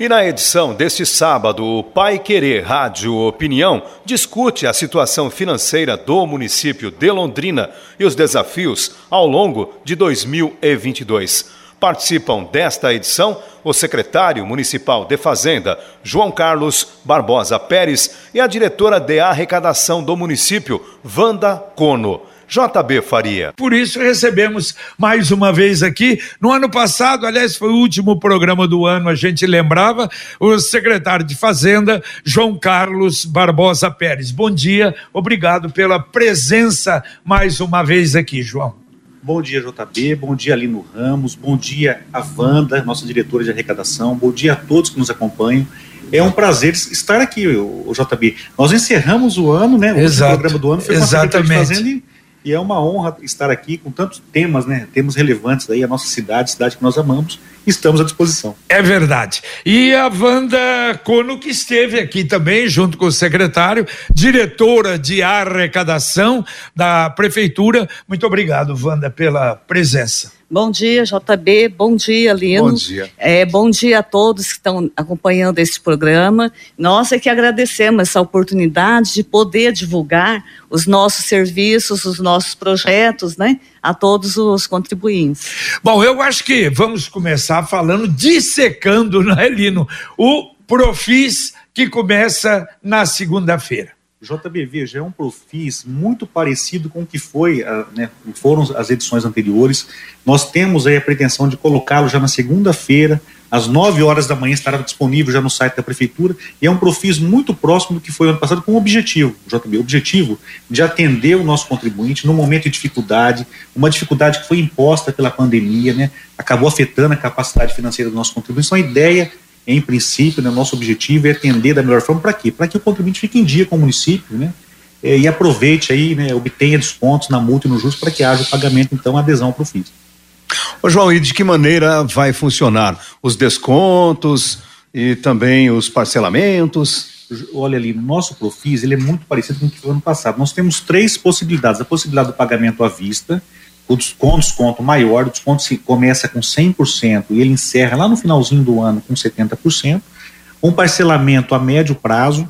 E na edição deste sábado, o Pai Querer Rádio Opinião discute a situação financeira do município de Londrina e os desafios ao longo de 2022. Participam desta edição o secretário municipal de Fazenda, João Carlos Barbosa Pérez, e a diretora de arrecadação do município, Wanda Cono. JB Faria. Por isso recebemos mais uma vez aqui. No ano passado, aliás, foi o último programa do ano, a gente lembrava, o secretário de Fazenda, João Carlos Barbosa Pérez. Bom dia, obrigado pela presença mais uma vez aqui, João. Bom dia, JB. Bom dia, Lino Ramos. Bom dia, a Wanda, nossa diretora de arrecadação. Bom dia a todos que nos acompanham. É um prazer estar aqui, o, JB. Nós encerramos o ano, né? O Exato. programa do ano foi Exatamente. com a Fazenda e, e é uma honra estar aqui com tantos temas, né? Temas relevantes aí, a nossa cidade, cidade que nós amamos. Estamos à disposição. É verdade. E a Wanda Cono, que esteve aqui também, junto com o secretário, diretora de arrecadação da prefeitura. Muito obrigado, Wanda, pela presença. Bom dia, JB. Bom dia, Lino. Bom dia. É, bom dia a todos que estão acompanhando esse programa. Nós é que agradecemos essa oportunidade de poder divulgar os nossos serviços, os nossos projetos, né, a todos os contribuintes. Bom, eu acho que vamos começar falando, dissecando, não é, Lino? O Profis que começa na segunda-feira. JB, veja, é um Profis muito parecido com o que foi, ah, né, foram as edições anteriores. Nós temos aí a pretensão de colocá-lo já na segunda-feira, às 9 horas da manhã, estará disponível já no site da Prefeitura, e é um Profis muito próximo do que foi ano passado, com o objetivo, JB, objetivo de atender o nosso contribuinte no momento de dificuldade, uma dificuldade que foi imposta pela pandemia, né, acabou afetando a capacidade financeira do nosso contribuinte. Então, a ideia em princípio, né, nosso objetivo é atender da melhor forma para quê? Para que o contribuinte fique em dia com o município, né? eh, E aproveite aí, né, obtenha descontos na multa e no juros para que haja o pagamento, então, a adesão ao Profis. Ô João, e de que maneira vai funcionar? Os descontos e também os parcelamentos? Olha ali, no nosso Profis, ele é muito parecido com o que foi ano passado. Nós temos três possibilidades. A possibilidade do pagamento à vista, o com desconto maior, o desconto começa com 100% e ele encerra lá no finalzinho do ano com 70%. Um parcelamento a médio prazo,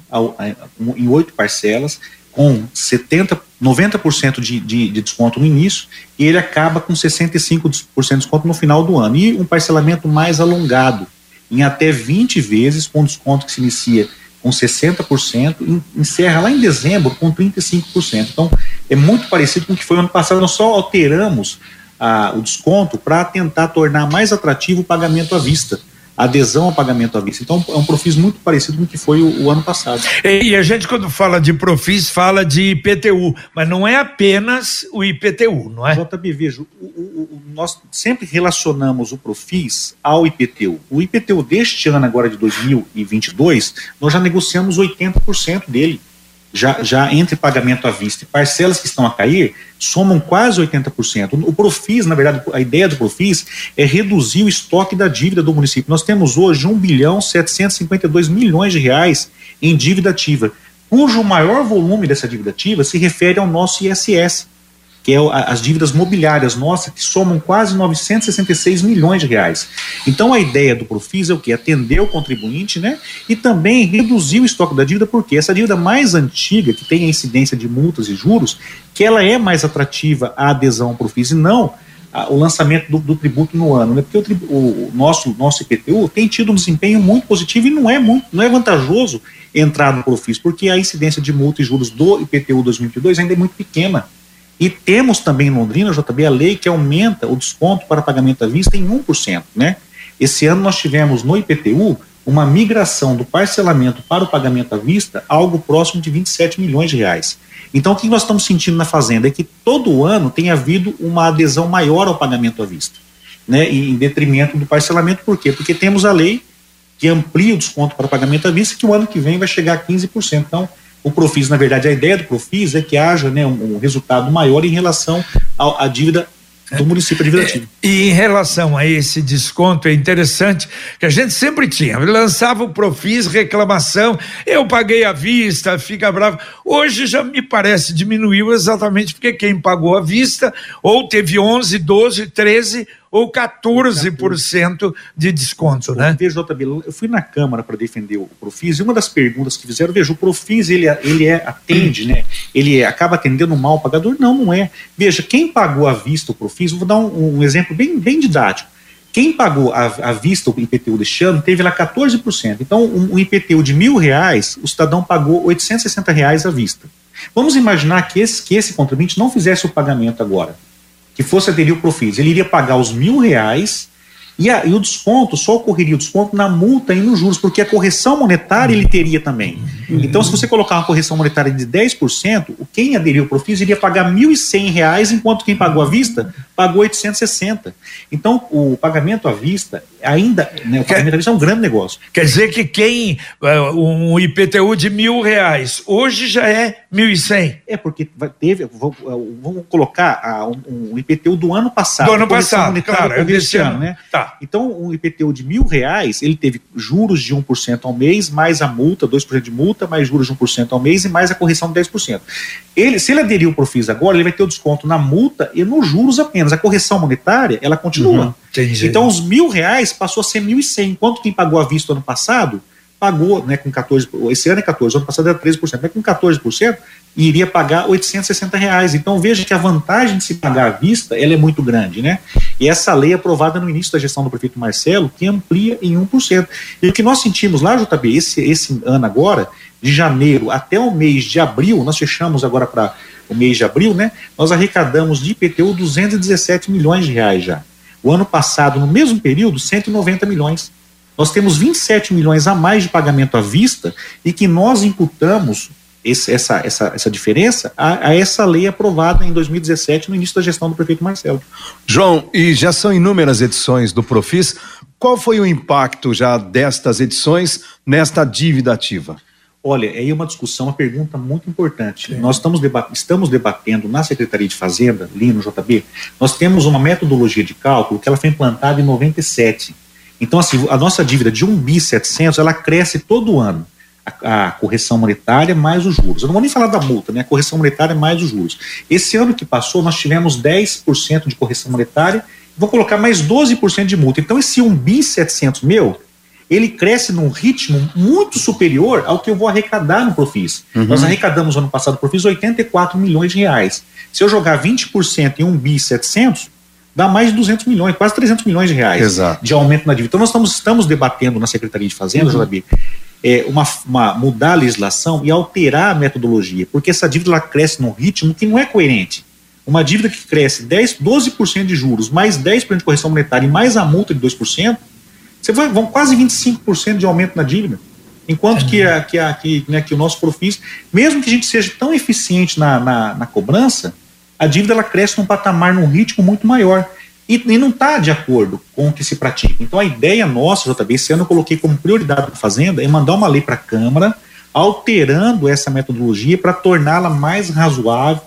em oito parcelas, com 70, 90% de, de, de desconto no início, e ele acaba com 65% de desconto no final do ano. E um parcelamento mais alongado, em até 20 vezes, com desconto que se inicia com 60%, e encerra lá em dezembro com 35%. Então, é muito parecido com o que foi ano passado, nós só alteramos ah, o desconto para tentar tornar mais atrativo o pagamento à vista, a adesão ao pagamento à vista. Então, é um profis muito parecido com o que foi o, o ano passado. E a gente, quando fala de Profis, fala de IPTU, mas não é apenas o IPTU, não é? JB, veja, o- o- o- nós sempre relacionamos o Profis ao IPTU. O IPTU deste ano, agora de 2022, nós já negociamos 80% dele. Já, já entre pagamento à vista e parcelas que estão a cair, somam quase 80%. O Profis, na verdade, a ideia do Profis é reduzir o estoque da dívida do município. Nós temos hoje 1 bilhão 752 milhões de reais em dívida ativa, cujo maior volume dessa dívida ativa se refere ao nosso ISS que é as dívidas mobiliárias nossas, que somam quase 966 milhões de reais. Então a ideia do Profis é o que? Atender o contribuinte, né? E também reduzir o estoque da dívida, porque essa dívida mais antiga, que tem a incidência de multas e juros, que ela é mais atrativa à adesão ao Profis e não o lançamento do, do tributo no ano, né? Porque o, o nosso, nosso IPTU tem tido um desempenho muito positivo e não é muito, não é vantajoso entrar no Profis, porque a incidência de multa e juros do IPTU 2022 ainda é muito pequena. E temos também em Londrina, JB, a lei que aumenta o desconto para pagamento à vista em 1%. Né? Esse ano nós tivemos no IPTU uma migração do parcelamento para o pagamento à vista, algo próximo de 27 milhões de reais. Então, o que nós estamos sentindo na Fazenda é que todo ano tem havido uma adesão maior ao pagamento à vista, né? Em detrimento do parcelamento, por quê? Porque temos a lei que amplia o desconto para pagamento à vista, que o ano que vem vai chegar a 15%. Então, o Profis, na verdade, a ideia do Profis é que haja né, um, um resultado maior em relação à dívida do município administrativo. E, e em relação a esse desconto, é interessante que a gente sempre tinha, lançava o Profis, reclamação, eu paguei à vista, fica bravo. Hoje já me parece diminuiu exatamente porque quem pagou à vista ou teve 11, 12, 13 ou 14% de desconto, né? Veja, JB, eu fui na Câmara para defender o Profis e uma das perguntas que fizeram, veja, o Profis ele, ele é, atende, né? Ele é, acaba atendendo mal o pagador? Não, não é. Veja, quem pagou à vista o Profis, vou dar um, um exemplo bem, bem didático. Quem pagou à, vista o IPTU deste ano teve lá 14%. Então, um, um IPTU de mil reais, o cidadão pagou 860 reais à vista. Vamos imaginar que esse, que esse contribuinte não fizesse o pagamento agora que fosse aderir o Profis, ele iria pagar os mil reais e, a, e, o desconto, só ocorreria o desconto na multa e nos juros, porque a correção monetária ele teria também. Então, se você colocar uma correção monetária de 10%, quem aderiu ao Profis iria pagar R$ 1.100, enquanto quem pagou à vista pagou 860. Então, o pagamento à vista ainda, né, o pagamento à vista é um grande negócio. Quer dizer que quem, é, um IPTU de mil reais, hoje já é 1.100. É, porque teve, vamos colocar a, um, IPTU do ano passado. Do ano passado, claro, é desse ano, né? Tá. Então, um IPTU de mil reais, ele teve juros de 1% ao mês, mais a multa, 2% de multa, mais juros de 1% ao mês e mais a correção de 10%. Ele, se ele aderir ao Profis agora, ele vai ter o desconto na multa e nos juros apenas. A correção monetária, ela continua. Uhum, então, os mil reais passou a ser mil e cem. Enquanto quem pagou à vista ano passado, pagou né, com 14%, esse ano é 14%, ano passado era 13%, mas com 14%, iria pagar 860 reais. Então veja que a vantagem de se pagar à vista ela é muito grande, né? E essa lei é aprovada no início da gestão do prefeito Marcelo, que amplia em 1%. E o que nós sentimos lá, JB, esse, esse ano agora, de janeiro até o mês de abril, nós fechamos agora para o mês de abril, né? Nós arrecadamos de IPTU 217 milhões de reais já. O ano passado, no mesmo período, 190 milhões. Nós temos 27 milhões a mais de pagamento à vista e que nós imputamos esse, essa, essa, essa diferença a, a, essa lei aprovada em 2017, no início da gestão do prefeito Marcelo. João, e já são inúmeras edições do Profis. Qual foi o impacto já destas edições nesta dívida ativa? Olha, aí é uma discussão, uma pergunta muito importante. Nós estamos, debat estamos debatendo na Secretaria de Fazenda, ali no JB, nós temos uma metodologia de cálculo que ela foi implantada em 97. Então, assim, a nossa dívida de 1 bi 700, ela cresce todo ano. A, a, correção monetária mais os juros. Eu não vou nem falar da multa, né? A correção monetária mais os juros. Esse ano que passou, nós tivemos 10% de correção monetária, vou colocar mais 12% de multa. Então, esse 1 bi 700 meu, ele cresce num ritmo muito superior ao que eu vou arrecadar no Profis. Uhum. Nós arrecadamos ano passado no Profis 84 milhões de reais. Se eu jogar 20% em 1 bi 700, dá mais de 200 milhões, quase 300 milhões de reais Exato. de aumento na dívida. Então nós estamos, estamos debatendo na Secretaria de Fazenda, uhum. Jabi, é, uma, uma, mudar a legislação e alterar a metodologia, porque essa dívida ela cresce num ritmo que não é coerente. Uma dívida que cresce 10, 12% de juros, mais 10% de correção monetária e mais a multa de 2%, você vai, vão quase 25% de aumento na dívida. Enquanto que, a, que, a, que, né, que o nosso profis, mesmo que a gente seja tão eficiente na, na, na cobrança, a dívida ela cresce num patamar, num ritmo muito maior. E, e não está de acordo com o que se pratica. Então, a ideia nossa, JB, esse ano eu coloquei como prioridade da Fazenda é mandar uma lei para a Câmara alterando essa metodologia para torná-la mais razoável,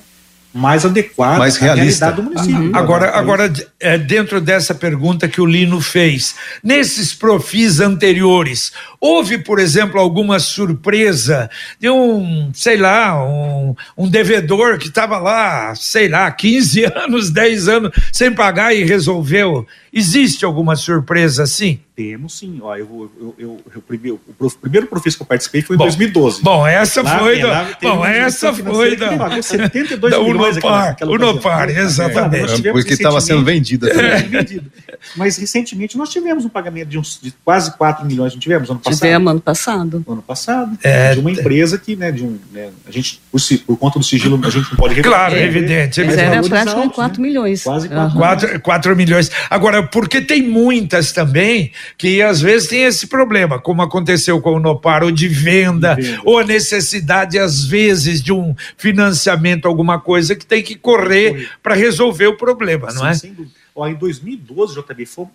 mais adequada mais realista. do município. Uhum. Agora, agora é, dentro dessa pergunta que o Lino fez, nesses profis anteriores, houve, por exemplo, alguma surpresa de um, sei lá, um, um devedor que estava lá, sei lá, 15 anos, 10 anos sem pagar e resolveu? Existe alguma surpresa assim? Temos sim. Ó, eu, eu, eu, eu primeiro, o prof, primeiro profisco que eu participei foi em bom, 2012. Bom, essa lá, foi. Da, bom, essa foi da. 72 da Unopar. Unopar, exatamente. É, porque estava sendo vendida também. Mas recentemente nós tivemos um pagamento de, uns, de quase 4 milhões, não tivemos ano passado? Tivemos ano passado. Ano passado. É, de uma empresa que, né, de um. Né, a gente, por, por, conta do sigilo, a gente não pode revelar. Claro, é evidente. Mas era praticamente 4 né? milhões. Quase 4, uhum. 4, 4 milhões. Agora, porque tem muitas também que às vezes tem esse problema, como aconteceu com o Nopar, ou de venda, de venda. ou a necessidade, às vezes, de um financiamento, alguma coisa que tem que correr para resolver o problema, não é? Sem dúvida. Ó, em 2012, JB, foi,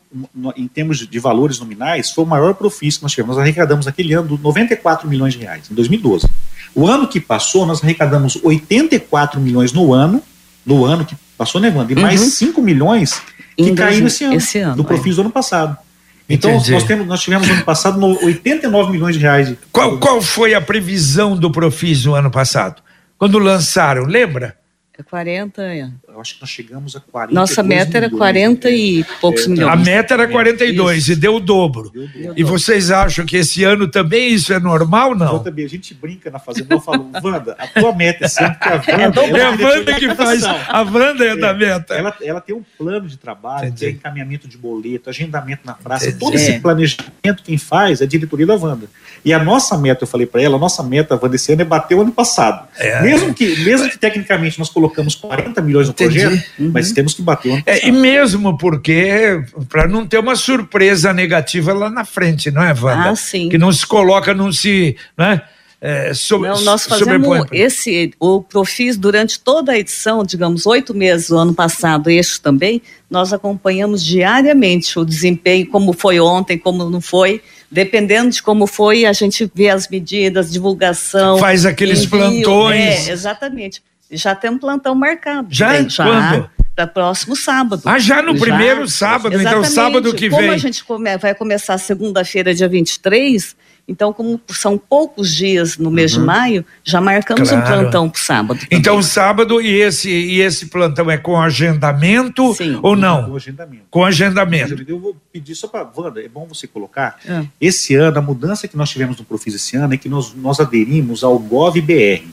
em termos de valores nominais, foi o maior profício que nós tivemos. Nós arrecadamos naquele ano 94 milhões de reais, em 2012. O ano que passou, nós arrecadamos 84 milhões no ano, no ano que passou, né, Wanda? E uhum. mais 5 milhões que em caíram esse ano, esse ano do profício do ano passado. Então, nós, temos, nós tivemos no ano passado no 89 milhões de reais. De... Qual, qual foi a previsão do Profis no ano passado? Quando lançaram, lembra? 40. É. Eu acho que nós chegamos a 40. Nossa meta era 40 e é, poucos é, milhões. A meta era 42 é, e deu o dobro. Deu dobro. E vocês acham que esse ano também isso é normal, não? Também, a gente brinca na fazenda, eu falo, Wanda, a tua meta é sempre que a Wanda. É, é a Wanda que faz. A Wanda é, da meta. Ela, ela tem um plano de trabalho, Entendi. é encaminhamento de boleto, agendamento na praça. Entendi. Todo esse planejamento quem faz é a diretoria da Wanda. E a nossa meta, eu falei para ela, a nossa meta, Wanda, esse ano é bater o ano passado. Mesmo, que, mesmo que tecnicamente nós colocamos 40 milhões no Entendi. projeto, uhum. mas temos que bater é, E mesmo porque, para não ter uma surpresa negativa lá na frente, não é, Wanda? Ah, sim. Que não se coloca, não se. Né? É, sobre, não, nós fazemos esse, o Profis durante toda a edição, digamos, oito meses do ano passado, este também, nós acompanhamos diariamente o desempenho, como foi ontem, como não foi, dependendo de como foi, a gente vê as medidas, divulgação. Faz aqueles envio, plantões. É, exatamente. Já tem um plantão marcado. Já? Bem, já quando? Para próximo sábado. Ah, já no já, primeiro sábado, exatamente. então sábado que como vem. Como a gente come, vai começar segunda-feira, dia 23, então, como são poucos dias no mês uhum. de maio, já marcamos claro. um plantão para sábado. Também. Então, sábado e esse, e esse plantão é com agendamento Sim. ou não? Com agendamento. Com agendamento. Eu vou pedir só para. Wanda, é bom você colocar. É. Esse ano, a mudança que nós tivemos no Profis esse ano é que nós, nós aderimos ao GovBR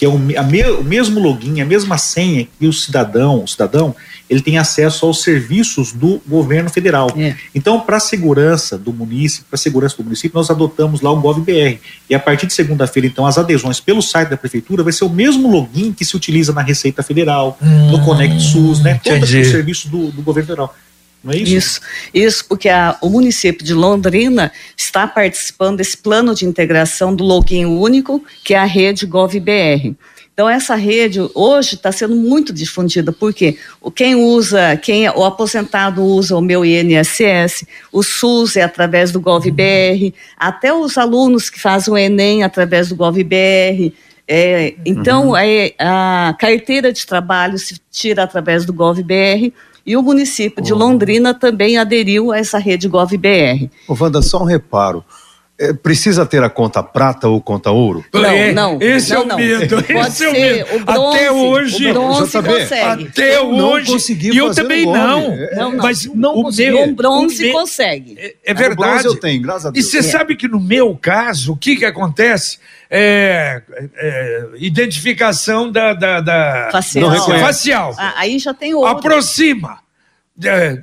que é o, me, o mesmo login, a mesma senha que o cidadão, o cidadão, ele tem acesso aos serviços do governo federal. É. Então, para a segurança do município, para a segurança do município, nós adotamos lá o GovBR. E a partir de segunda-feira, então, as adesões pelo site da prefeitura vai ser o mesmo login que se utiliza na Receita Federal, hum, no Conect SUS, né? Todos os serviços do, do governo federal. Não é isso? Isso, isso porque a, o município de Londrina está participando desse plano de integração do login único, que é a rede GovBR. Então, essa rede hoje está sendo muito difundida, porque quem usa, quem é, o aposentado usa o meu INSS, o SUS é através do GovBR, até os alunos que fazem o Enem através do GovBR. É, então, uhum. é, a carteira de trabalho se tira através do GovBR e o município de Londrina também aderiu a essa rede GovBR. Ô, Wanda, só um reparo. É, precisa ter a conta prata ou conta ouro? Não, é, não. Esse não, é o medo. Pode esse é ser é o medo. bronze, até hoje. O bronze consegue. Até eu hoje. Consegui e eu também não. não. Mas não o meu, um bronze me... consegue. É, é verdade. eu tenho, graças a Deus. E você é. sabe que no meu caso, o que que acontece? É, é, identificação da, da, da facial. facial. Ah, aí já tem outro. Aproxima, é,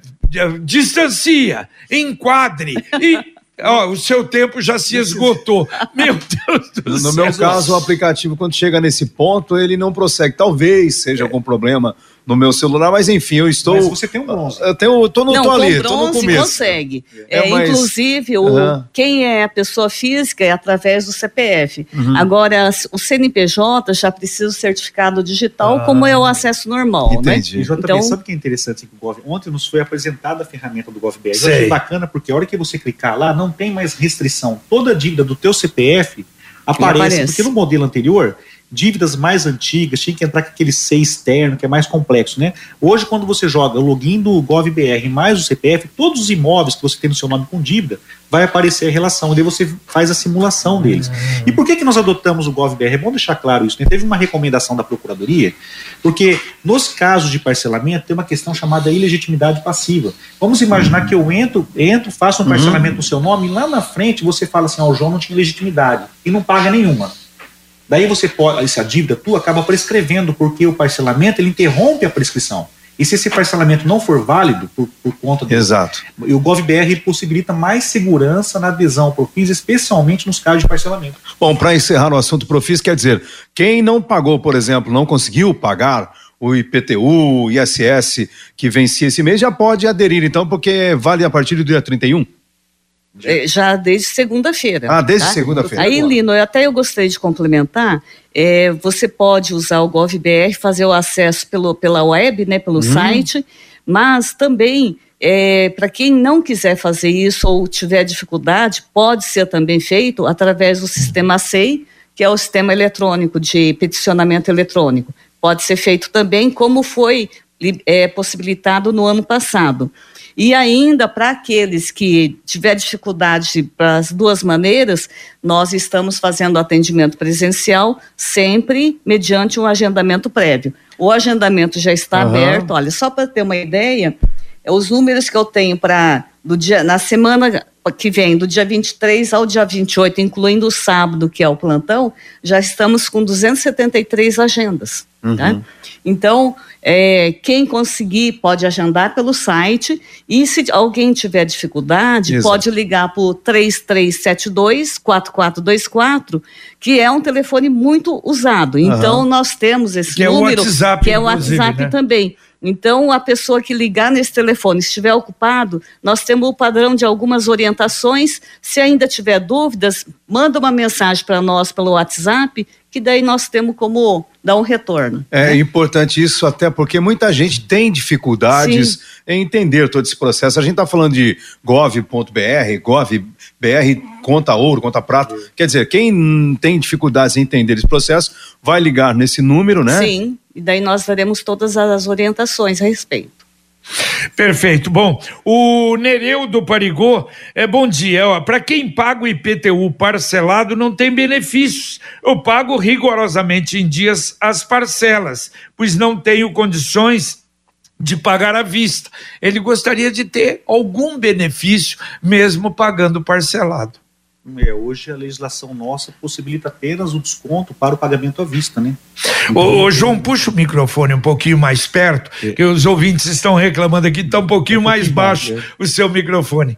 distancia, enquadre e Ó, o seu tempo já se esgotou. Meu Deus do no céu. No meu caso, o aplicativo, quando chega nesse ponto, ele não prossegue. Talvez seja é. algum problema no meu celular, mas enfim, eu estou. Mas você tem um bronze. Eu tenho, tô no não, tô ali, bronze tô no começo. consegue. É, é mas... Inclusive, o, uhum. quem é a pessoa física é através do CPF. Uhum. Agora, o CNPJ já precisa do certificado digital, ah. como é o acesso normal, né? Entendi. né? JB, então, sabe o que é interessante com o Gov? Ontem nos foi apresentada a ferramenta do GovBR. Eu achei bacana porque a hora que você clicar lá, não tem mais restrição. Toda a dívida do teu CPF aparece, aparece. porque no modelo anterior dívidas mais antigas, tinha que entrar com aquele C externo, que é mais complexo, né? Hoje, quando você joga o login do GovBR mais o CPF, todos os imóveis que você tem no seu nome com dívida, vai aparecer a relação, daí você faz a simulação deles. E por que, que nós adotamos o GovBR? É bom deixar claro isso, né? Teve uma recomendação da Procuradoria, porque nos casos de parcelamento tem uma questão chamada ilegitimidade passiva. Vamos imaginar uhum. que eu entro, entro, faço um parcelamento uhum. no seu nome, e lá na frente você fala assim, ó, oh, o João não tinha legitimidade, e não paga nenhuma. Daí você pode, essa dívida tua acaba prescrevendo, porque o parcelamento ele interrompe a prescrição. E se esse parcelamento não for válido por, por conta do. Exato. O GovBR possibilita mais segurança na adesão ao Profis, especialmente nos casos de parcelamento. Bom, para encerrar o assunto Profis, quer dizer, quem não pagou, por exemplo, não conseguiu pagar o IPTU, o ISS que vencia esse mês, já pode aderir, então, porque vale a partir do dia 31? É, já desde segunda-feira. Ah, desde tá? segunda-feira. Aí, Lino, eu até eu gostaria de complementar. É, você pode usar o GovBR, fazer o acesso pelo, pela web, né, pelo hum. site, Mas também é, para quem não quiser fazer isso ou tiver dificuldade, pode ser também feito através do sistema SEI, que é o sistema eletrônico de peticionamento eletrônico. Pode ser feito também como foi é, possibilitado no ano passado. E ainda para aqueles que tiver dificuldade para as duas maneiras, nós estamos fazendo atendimento presencial sempre mediante um agendamento prévio. O agendamento já está uhum. aberto. Olha, só para ter uma ideia, os números que eu tenho para na semana que vem, do dia 23 ao dia 28, incluindo o sábado, que é o plantão, já estamos com 273 agendas. Uhum. Tá? Então, é, quem conseguir pode agendar pelo site e se alguém tiver dificuldade, Exato. pode ligar para o 3372-4424, que é um telefone muito usado. Então, uhum. nós temos esse que número, é o WhatsApp, que é o WhatsApp né? também. Então, a pessoa que ligar nesse telefone estiver ocupado, nós temos o padrão de algumas orientações. Se ainda tiver dúvidas, manda uma mensagem para nós pelo WhatsApp que daí nós temos como dar um retorno. É né? importante isso, até porque muita gente tem dificuldades Sim. em entender todo esse processo. A gente está falando de gov.br, gov.br, conta ouro, conta prata. Quer dizer, quem tem dificuldades em entender esse processo, vai ligar nesse número, né? Sim, e daí nós daremos todas as orientações a respeito. Perfeito. Bom, o Nereu do Parigô, é bom dia. Para quem paga o IPTU parcelado não tem benefícios. Eu pago rigorosamente em dias as parcelas, pois não tenho condições de pagar à vista. Ele gostaria de ter algum benefício mesmo pagando parcelado. É, hoje a legislação nossa possibilita apenas o desconto para o pagamento à vista, né? Então, ô, ô, João, puxa o microfone um pouquinho mais perto, é. que os ouvintes estão reclamando aqui, está um pouquinho mais baixo é. o seu microfone.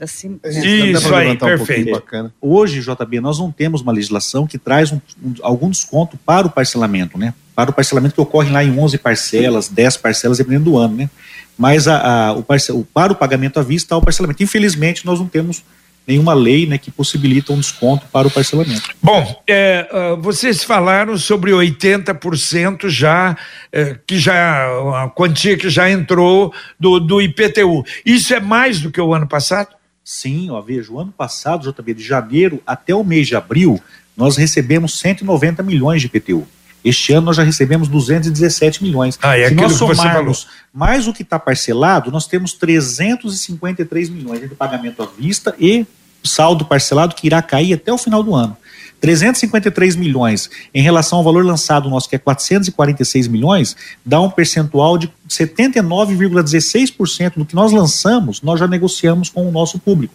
Assim, Isso aí, perfeito. Um Hoje, JB, nós não temos uma legislação que traz um, um, algum desconto para o parcelamento, né? Para o parcelamento que ocorre lá em 11 parcelas, 10 parcelas, dependendo do ano, né? Mas a, a, o, parcel, para o pagamento à vista, há o parcelamento. Infelizmente, nós não temos nenhuma lei né, que possibilita um desconto para o parcelamento. Bom, é, uh, vocês falaram sobre 80% já, é, que já, a quantia que já entrou do, do IPTU. Isso é mais do que o ano passado? Sim, ó, veja, o ano passado, JB, de janeiro até o mês de abril, nós recebemos 190 milhões de IPTU. Este ano nós já recebemos 217 milhões. Ah, é Se nós somarmos mais o que está parcelado, nós temos 353 milhões de pagamento à vista e saldo parcelado que irá cair até o final do ano. 353 milhões em relação ao valor lançado nosso, que é 446 milhões, dá um percentual de 79,16% do que nós lançamos, nós já negociamos com o nosso público.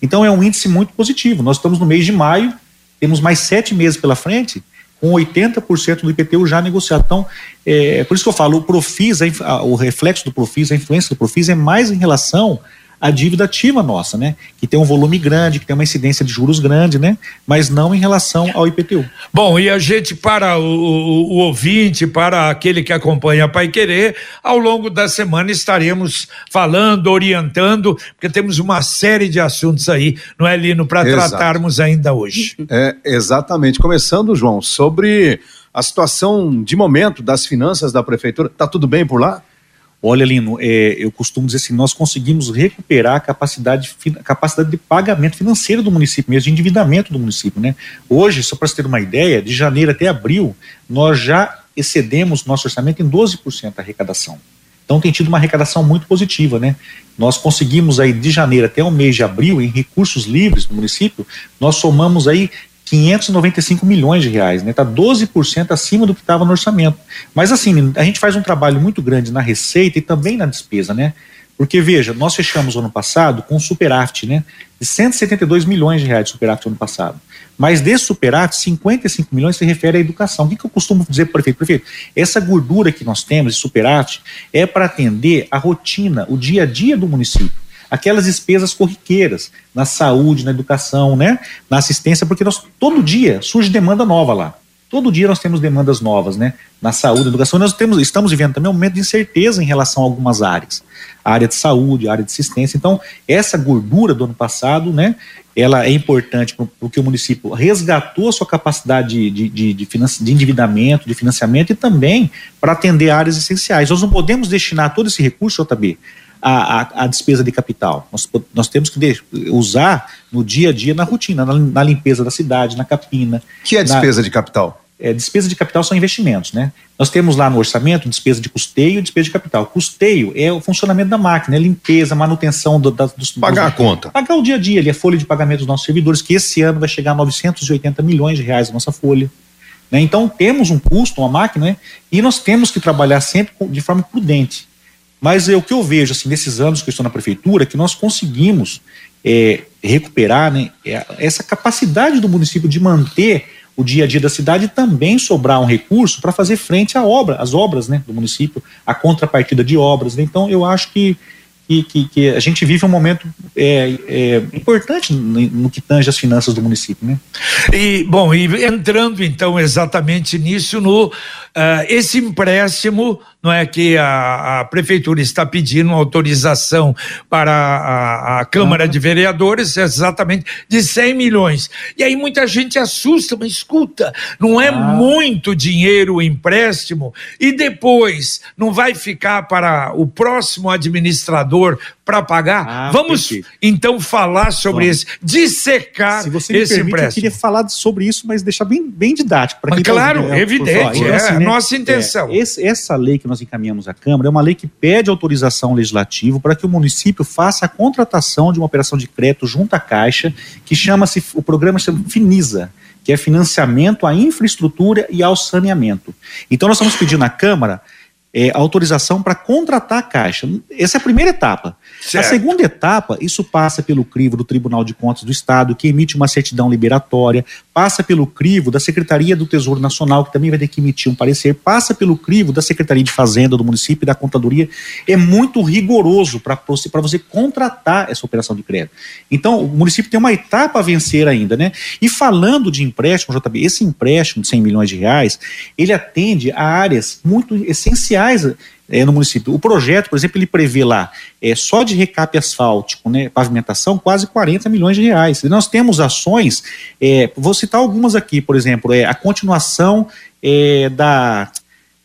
Então é um índice muito positivo. Nós estamos no mês de maio, temos mais sete meses pela frente, com 80% do IPTU já negociado. Então, é, por isso que eu falo, o Profis, o reflexo do Profis, a influência do Profis é mais em relação a dívida ativa nossa, né? Que tem um volume grande, que tem uma incidência de juros grande, né? Mas não em relação ao IPTU. Bom, e a gente, para o, o, o ouvinte, para aquele que acompanha a Pai Querer, ao longo da semana estaremos falando, orientando, porque temos uma série de assuntos aí, não é, Lino, para tratarmos ainda hoje. É, exatamente. Começando, João, sobre a situação de momento das finanças da prefeitura. Tá tudo bem por lá? Olha, Lino, é, eu costumo dizer assim, nós conseguimos recuperar a capacidade, capacidade de pagamento financeiro do município, mesmo de endividamento do município, né? Hoje, só para você ter uma ideia, de janeiro até abril, nós já excedemos nosso orçamento em 12% da arrecadação. Então tem tido uma arrecadação muito positiva, né? Nós conseguimos aí de janeiro até o mês de abril, em recursos livres do município, nós somamos aí 595 milhões de reais, né? Está 12% acima do que estava no orçamento. Mas assim, a gente faz um trabalho muito grande na receita e também na despesa, né? Porque, veja, nós fechamos o ano passado com superávit, né? De 172 milhões de reais de superávit no ano passado. Mas desse superávit, 55 milhões se refere à educação. O que, que eu costumo dizer para o prefeito? Prefeito, essa gordura que nós temos, esse superávit, é para atender a rotina, o dia a dia do município aquelas despesas corriqueiras na saúde, na educação, né, na assistência, porque nós, todo dia surge demanda nova lá. Todo dia nós temos demandas novas, né? Na saúde, na educação, nós temos, estamos vivendo também um momento de incerteza em relação a algumas áreas. A área de saúde, a área de assistência. Então, essa gordura do ano passado, né? Ela é importante porque o município resgatou a sua capacidade de, de, de, de, de endividamento, de financiamento e também para atender áreas essenciais. Nós não podemos destinar todo esse recurso, JB, a, a, a, despesa de capital. Nós, nós temos que de, usar no dia a dia, na rotina, na, na, limpeza da cidade, na capina. que é despesa na, de capital? É, despesa de capital são investimentos, né? Nós temos lá no orçamento despesa de custeio e despesa de capital. Custeio é o funcionamento da máquina, é limpeza, manutenção do, da, dos. Pagar dos, a conta. Pagar o dia a dia, ali, a folha de pagamento dos nossos servidores, que esse ano vai chegar a 980 milhões de reais a nossa folha. Né? Então temos um custo, uma máquina, né? e nós temos que trabalhar sempre de forma prudente. Mas é, o que eu vejo assim, nesses anos que eu estou na prefeitura, que nós conseguimos é, recuperar né, é, essa capacidade do município de manter o dia a dia da cidade e também sobrar um recurso para fazer frente à obra, às obras né, do município, a contrapartida de obras. Né? Então, eu acho que que, que, que, a gente vive um momento é, é, importante no, no, que tange as finanças do município, né? E bom, e entrando então exatamente nisso no uh, esse empréstimo, não é que a, a, prefeitura está pedindo autorização para a, a Câmara de Vereadores exatamente de 100 milhões. E aí muita gente assusta, mas escuta, não é ah. muito dinheiro o empréstimo e depois não vai ficar para o próximo administrador para pagar. Ah, Vamos perfeito. então falar sobre Vamos. esse, dissecar Se você me esse permite, empréstimo. Eu queria falar sobre isso, mas deixar bem, bem didático. Para tá claro, tá, é, evidente, é, assim, né, nossa intenção. É, esse, essa lei que nós encaminhamos à Câmara é uma lei que pede autorização legislativa para que o município faça a contratação de uma operação de crédito junto à Caixa, que chama-se, o programa chama FINISA, que é financiamento à infraestrutura e ao saneamento. Então nós estamos pedindo à Câmara é, autorização para contratar a Caixa. Essa é a primeira etapa. Certo. A segunda etapa, isso passa pelo crivo do Tribunal de Contas do Estado, que emite uma certidão liberatória, passa pelo crivo da Secretaria do Tesouro Nacional, que também vai ter que emitir um parecer, passa pelo crivo da Secretaria de Fazenda do município e da Contadoria. É muito rigoroso para você, você contratar essa operação de crédito. Então, o município tem uma etapa a vencer ainda, né? E falando de empréstimo, JB, esse empréstimo de 100 milhões de reais, ele atende a áreas muito essenciais é, no município. O projeto, por exemplo, ele prevê lá é, só de recape asfáltico, né, pavimentação, quase 40 milhões de reais. E nós temos ações, é, vou citar algumas aqui, por exemplo, é, a continuação é, da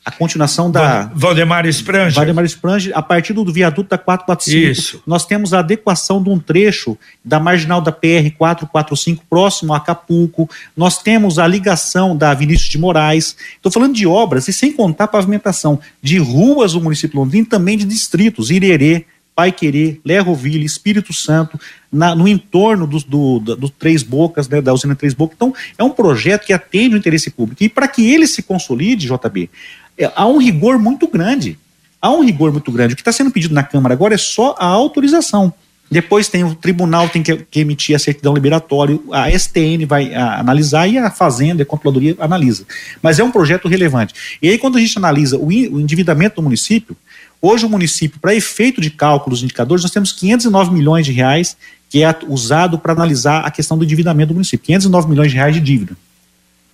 a continuação da. Valdemar Esprange. Valdemar Esprange, a partir do viaduto da 445. Isso. Nós temos a adequação de um trecho da marginal da PR 445 próximo a Acapulco. Nós temos a ligação da Vinícius de Moraes. Estou falando de obras e sem contar a pavimentação de ruas do município Londrina, também de distritos, Irerê, Pai Querer, Lerroville, Espírito Santo, na, no entorno dos do, do, do, Três Bocas, né, da usina Três Bocas. Então, é um projeto que atende o interesse público. E para que ele se consolide, JB, é, há um rigor muito grande. Há um rigor muito grande. O que está sendo pedido na Câmara agora é só a autorização. Depois tem o tribunal tem que, que emitir a certidão liberatória, a STN vai a, analisar e a Fazenda e a Controladoria analisa. Mas é um projeto relevante. E aí, quando a gente analisa o, o endividamento do município, hoje o município, para efeito de cálculo dos indicadores, nós temos 509 milhões de reais que é usado para analisar a questão do endividamento do município. 509 milhões de reais de dívida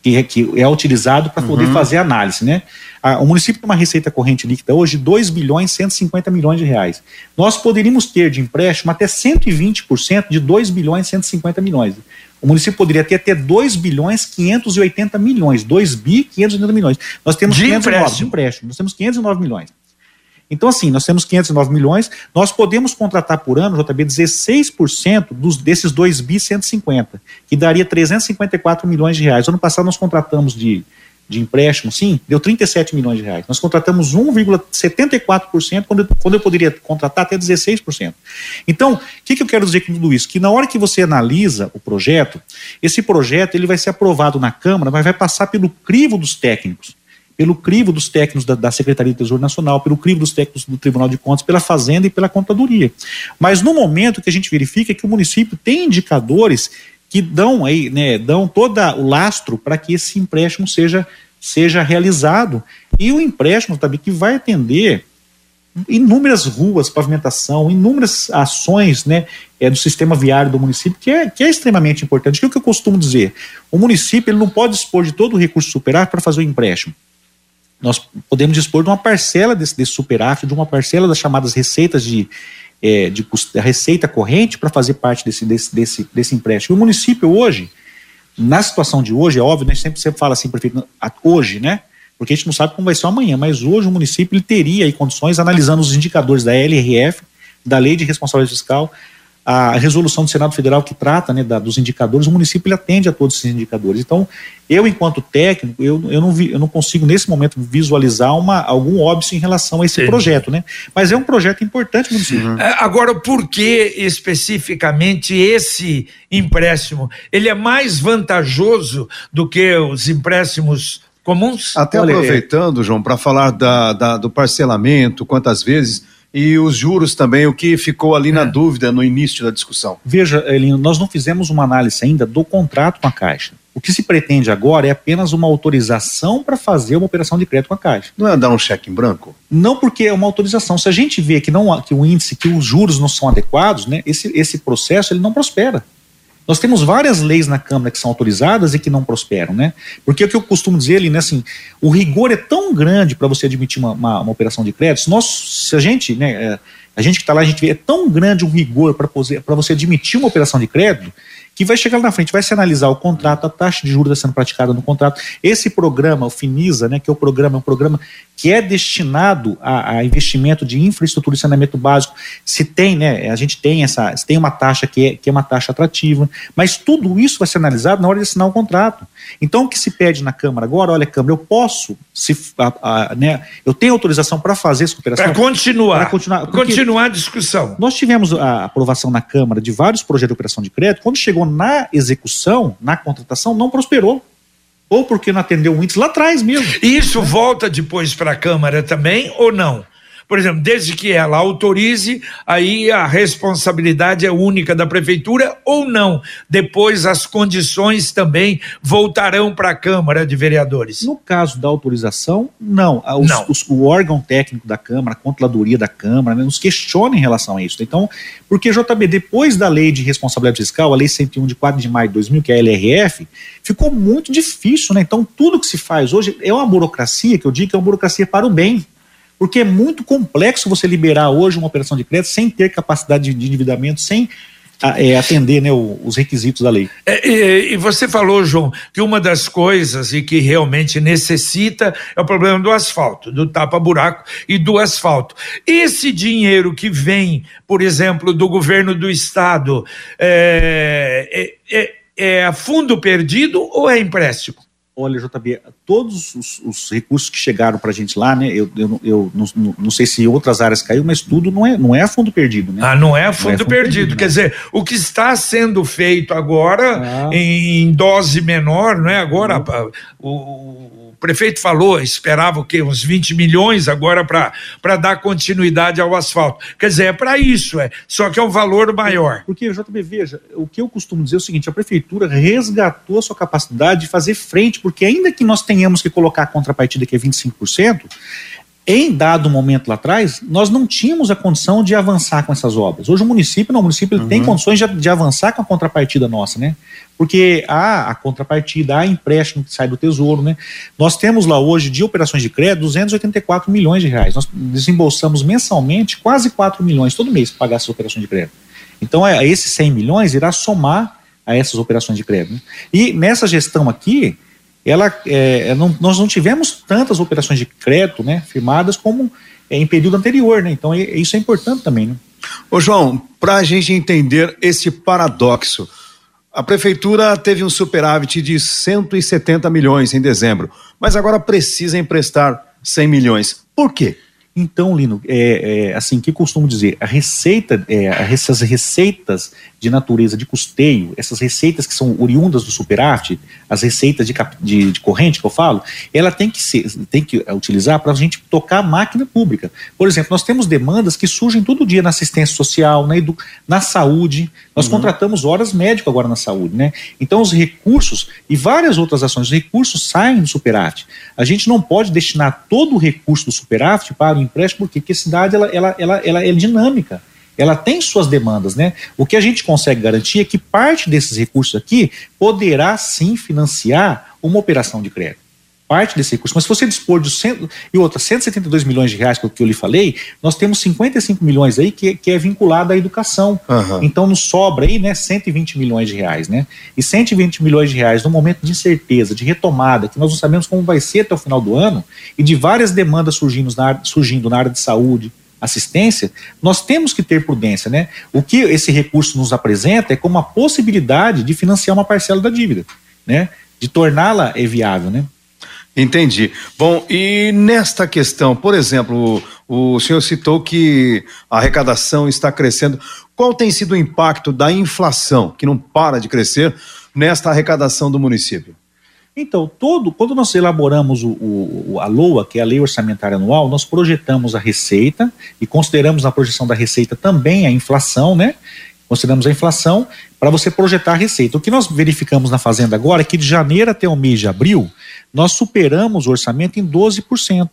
que, é, que é utilizado para poder uhum. fazer análise, né? O município tem uma receita corrente líquida hoje de 2 bilhões 150 milhões de reais. Nós poderíamos ter de empréstimo até 120% de 2 bilhões 150 milhões. O município poderia ter até 2 bilhões 580 milhões, 2 bi 580 milhões. Nós temos de 509 empréstimo. de empréstimo, nós temos 509 milhões. Então, assim, nós temos 509 milhões, nós podemos contratar por ano, JB, 16% dos, desses 2 bi 150, que daria 354 milhões de reais. Ano passado nós contratamos de, de empréstimo, sim, deu 37 milhões de reais. Nós contratamos 1,74%, quando, quando eu poderia contratar até 16%. Então, o que, que eu quero dizer com tudo isso? Que na hora que você analisa o projeto, esse projeto ele vai ser aprovado na Câmara, mas vai passar pelo crivo dos técnicos pelo crivo dos técnicos da, da, Secretaria do Tesouro Nacional, pelo crivo dos técnicos do Tribunal de Contas, pela Fazenda e pela Contadoria. Mas no momento que a gente verifica que o município tem indicadores que dão aí, né, dão todo o lastro para que esse empréstimo seja, seja realizado. E o empréstimo também que vai atender inúmeras ruas, pavimentação, inúmeras ações né, é, do sistema viário do município, que é, que é extremamente importante. O que, é que eu costumo dizer? O município ele não pode dispor de todo o recurso superávit para fazer o empréstimo. Nós podemos dispor de uma parcela desse, desse superávit, de uma parcela das chamadas receitas de, é, de, receita corrente para fazer parte desse, desse, desse, desse empréstimo. E o município hoje, na situação de hoje, é óbvio, né, sempre, sempre fala assim, prefeito, hoje, né? Porque a gente não sabe como vai ser amanhã, mas hoje o município ele teria aí condições, analisando os indicadores da LRF, da Lei de Responsabilidade Fiscal, a resolução do Senado Federal que trata né, da, dos indicadores, o município ele atende a todos esses indicadores. Então, eu, enquanto técnico, eu, eu, não, vi, eu não consigo, nesse momento, visualizar uma, algum óbvio em relação a esse Sim. projeto, né? Mas é um projeto importante, município. Uhum. Agora, por que especificamente esse empréstimo? Ele é mais vantajoso do que os empréstimos comuns? Até Olha, aproveitando, é... João, para falar da, da, do parcelamento, quantas vezes e os juros também, o que ficou ali na é. dúvida no início da discussão. Veja, Elinho, nós não fizemos uma análise ainda do contrato com a Caixa. O que se pretende agora é apenas uma autorização para fazer uma operação de crédito com a Caixa. Não é dar um cheque em branco? Não, porque é uma autorização. Se a gente vê que, não, que o índice, que os juros não são adequados, né, esse, esse processo ele não prospera. Nós temos várias leis na Câmara que são autorizadas e que não prosperam, né? Porque o que eu costumo dizer ali, né, assim, o rigor é tão grande para você admitir uma, uma, uma, operação de crédito, nós, se a gente, né, é, a gente que está lá, a gente vê, é tão grande o rigor para você admitir uma operação de crédito, que vai chegar lá na frente, vai se analisar o contrato, a taxa de juros está sendo praticada no contrato. Esse programa, o Finisa, né, que é o programa, é um programa que é destinado a, a, investimento de infraestrutura e saneamento básico. Se tem, né, a gente tem essa, tem uma taxa que é, que é uma taxa atrativa, mas tudo isso vai ser analisado na hora de assinar o contrato. Então, o que se pede na Câmara agora, olha, Câmara, eu posso, se, a, a, né, eu tenho autorização para fazer essa operação. Para continuar. Para continuar, continuar a discussão. Nós tivemos a aprovação na Câmara de vários projetos de operação de crédito, quando chegou na execução, na contratação, não prosperou ou porque não atendeu o índice lá atrás mesmo. Isso volta depois para a Câmara também ou não? Por exemplo, desde que ela autorize, aí a responsabilidade é única da prefeitura ou não. Depois as condições também voltarão para a Câmara de Vereadores. No caso da autorização, não. Os, não. Os, o órgão técnico da Câmara, a controladoria da Câmara, né, nos questiona em relação a isso. Então, porque JB, depois da lei de responsabilidade fiscal, a lei 101 de 4 de maio de 2000, que é a LRF, ficou muito difícil, né? Então, tudo que se faz hoje é uma burocracia, que eu digo que é uma burocracia para o bem porque é muito complexo você liberar hoje uma operação de crédito sem ter capacidade de endividamento, sem é, atender né, os requisitos da lei. É, e, você falou, João, que uma das coisas e que realmente necessita é o problema do asfalto, do tapa-buraco e do asfalto. Esse dinheiro que vem, por exemplo, do governo do estado, é, é, é, é fundo perdido ou é empréstimo? Olha, JB, todos os, os recursos que chegaram para a gente lá, né? Eu, eu, eu não, não, sei se outras áreas caiu, mas tudo não é, não é fundo perdido, né? Ah, não é fundo, não é fundo perdido. perdido Quer dizer, o que está sendo feito agora ah. em dose menor, não é? Agora, uhum. o prefeito falou, esperava o quê? Uns 20 milhões agora para dar continuidade ao asfalto. Quer dizer, é para isso, é. Só que é um valor maior. Porque, JB, veja, o que eu costumo dizer é o seguinte: a prefeitura resgatou a sua capacidade de fazer frente, porque ainda que nós tenhamos que colocar a contrapartida que é 25%, em dado momento lá atrás, nós não tínhamos a condição de avançar com essas obras. Hoje o município, não, o município uhum. tem condições de, de, avançar com a contrapartida nossa, né? Porque há a contrapartida, há empréstimo que sai do tesouro, né? Nós temos lá hoje, de operações de crédito, 284 milhões de reais. Nós desembolsamos mensalmente quase 4 milhões todo mês para pagar essas operações de crédito. Então, é, esses 100 milhões irá somar a essas operações de crédito. Né? E nessa gestão aqui, ela, é, é, não, nós não tivemos tantas operações de crédito né, firmadas como é, em período anterior, né? Então isso é importante também, né? Ô João, para a gente entender esse paradoxo, a prefeitura teve um superávit de 170 milhões em dezembro, mas agora precisa emprestar 100 milhões. Por quê? Então, Lino, é, é, assim, que costumo dizer, a receita, é, essas receitas de natureza de custeio, essas receitas que são oriundas do superávit, as receitas de, de, de corrente que eu falo, ela tem que ser, tem que utilizar para a gente tocar a máquina pública. Por exemplo, nós temos demandas que surgem todo dia na assistência social, na, edu, na saúde. Nós uhum. contratamos horas médico agora na saúde, né? Então, os recursos e várias outras ações, os recursos saem do superávit. A gente não pode destinar todo o recurso do superávit para o empréstimo, por quê? Porque a cidade ela, ela, ela, ela é dinâmica ela tem suas demandas, né? O que a gente consegue garantir é que parte desses recursos aqui poderá sim financiar uma operação de crédito parte desse recurso. Mas se você dispor de cento, e outra, 172 milhões de reais, que é que eu lhe falei, nós temos 55 milhões aí que, que é vinculado à educação. Uhum. Então nos sobra aí, né, 120 milhões de reais, né? E 120 milhões de reais no momento de incerteza, de retomada, que nós não sabemos como vai ser até o final do ano, e de várias demandas surgindo na, surgindo na área de saúde, assistência, nós temos que ter prudência, né? O que esse recurso nos apresenta é como a possibilidade de financiar uma parcela da dívida, né? De torná-la viável, né? Entendi. Bom, e nesta questão, por exemplo, o, o senhor citou que a arrecadação está crescendo. Qual tem sido o impacto da inflação, que não para de crescer, nesta arrecadação do município? Então, todo, quando nós elaboramos o, o, a LOA, que é a Lei Orçamentária Anual, nós projetamos a receita e consideramos na projeção da receita também a inflação, né? Consideramos a inflação para você projetar a receita. O que nós verificamos na Fazenda agora é que de janeiro até o mês de abril, nós superamos o orçamento em 12%.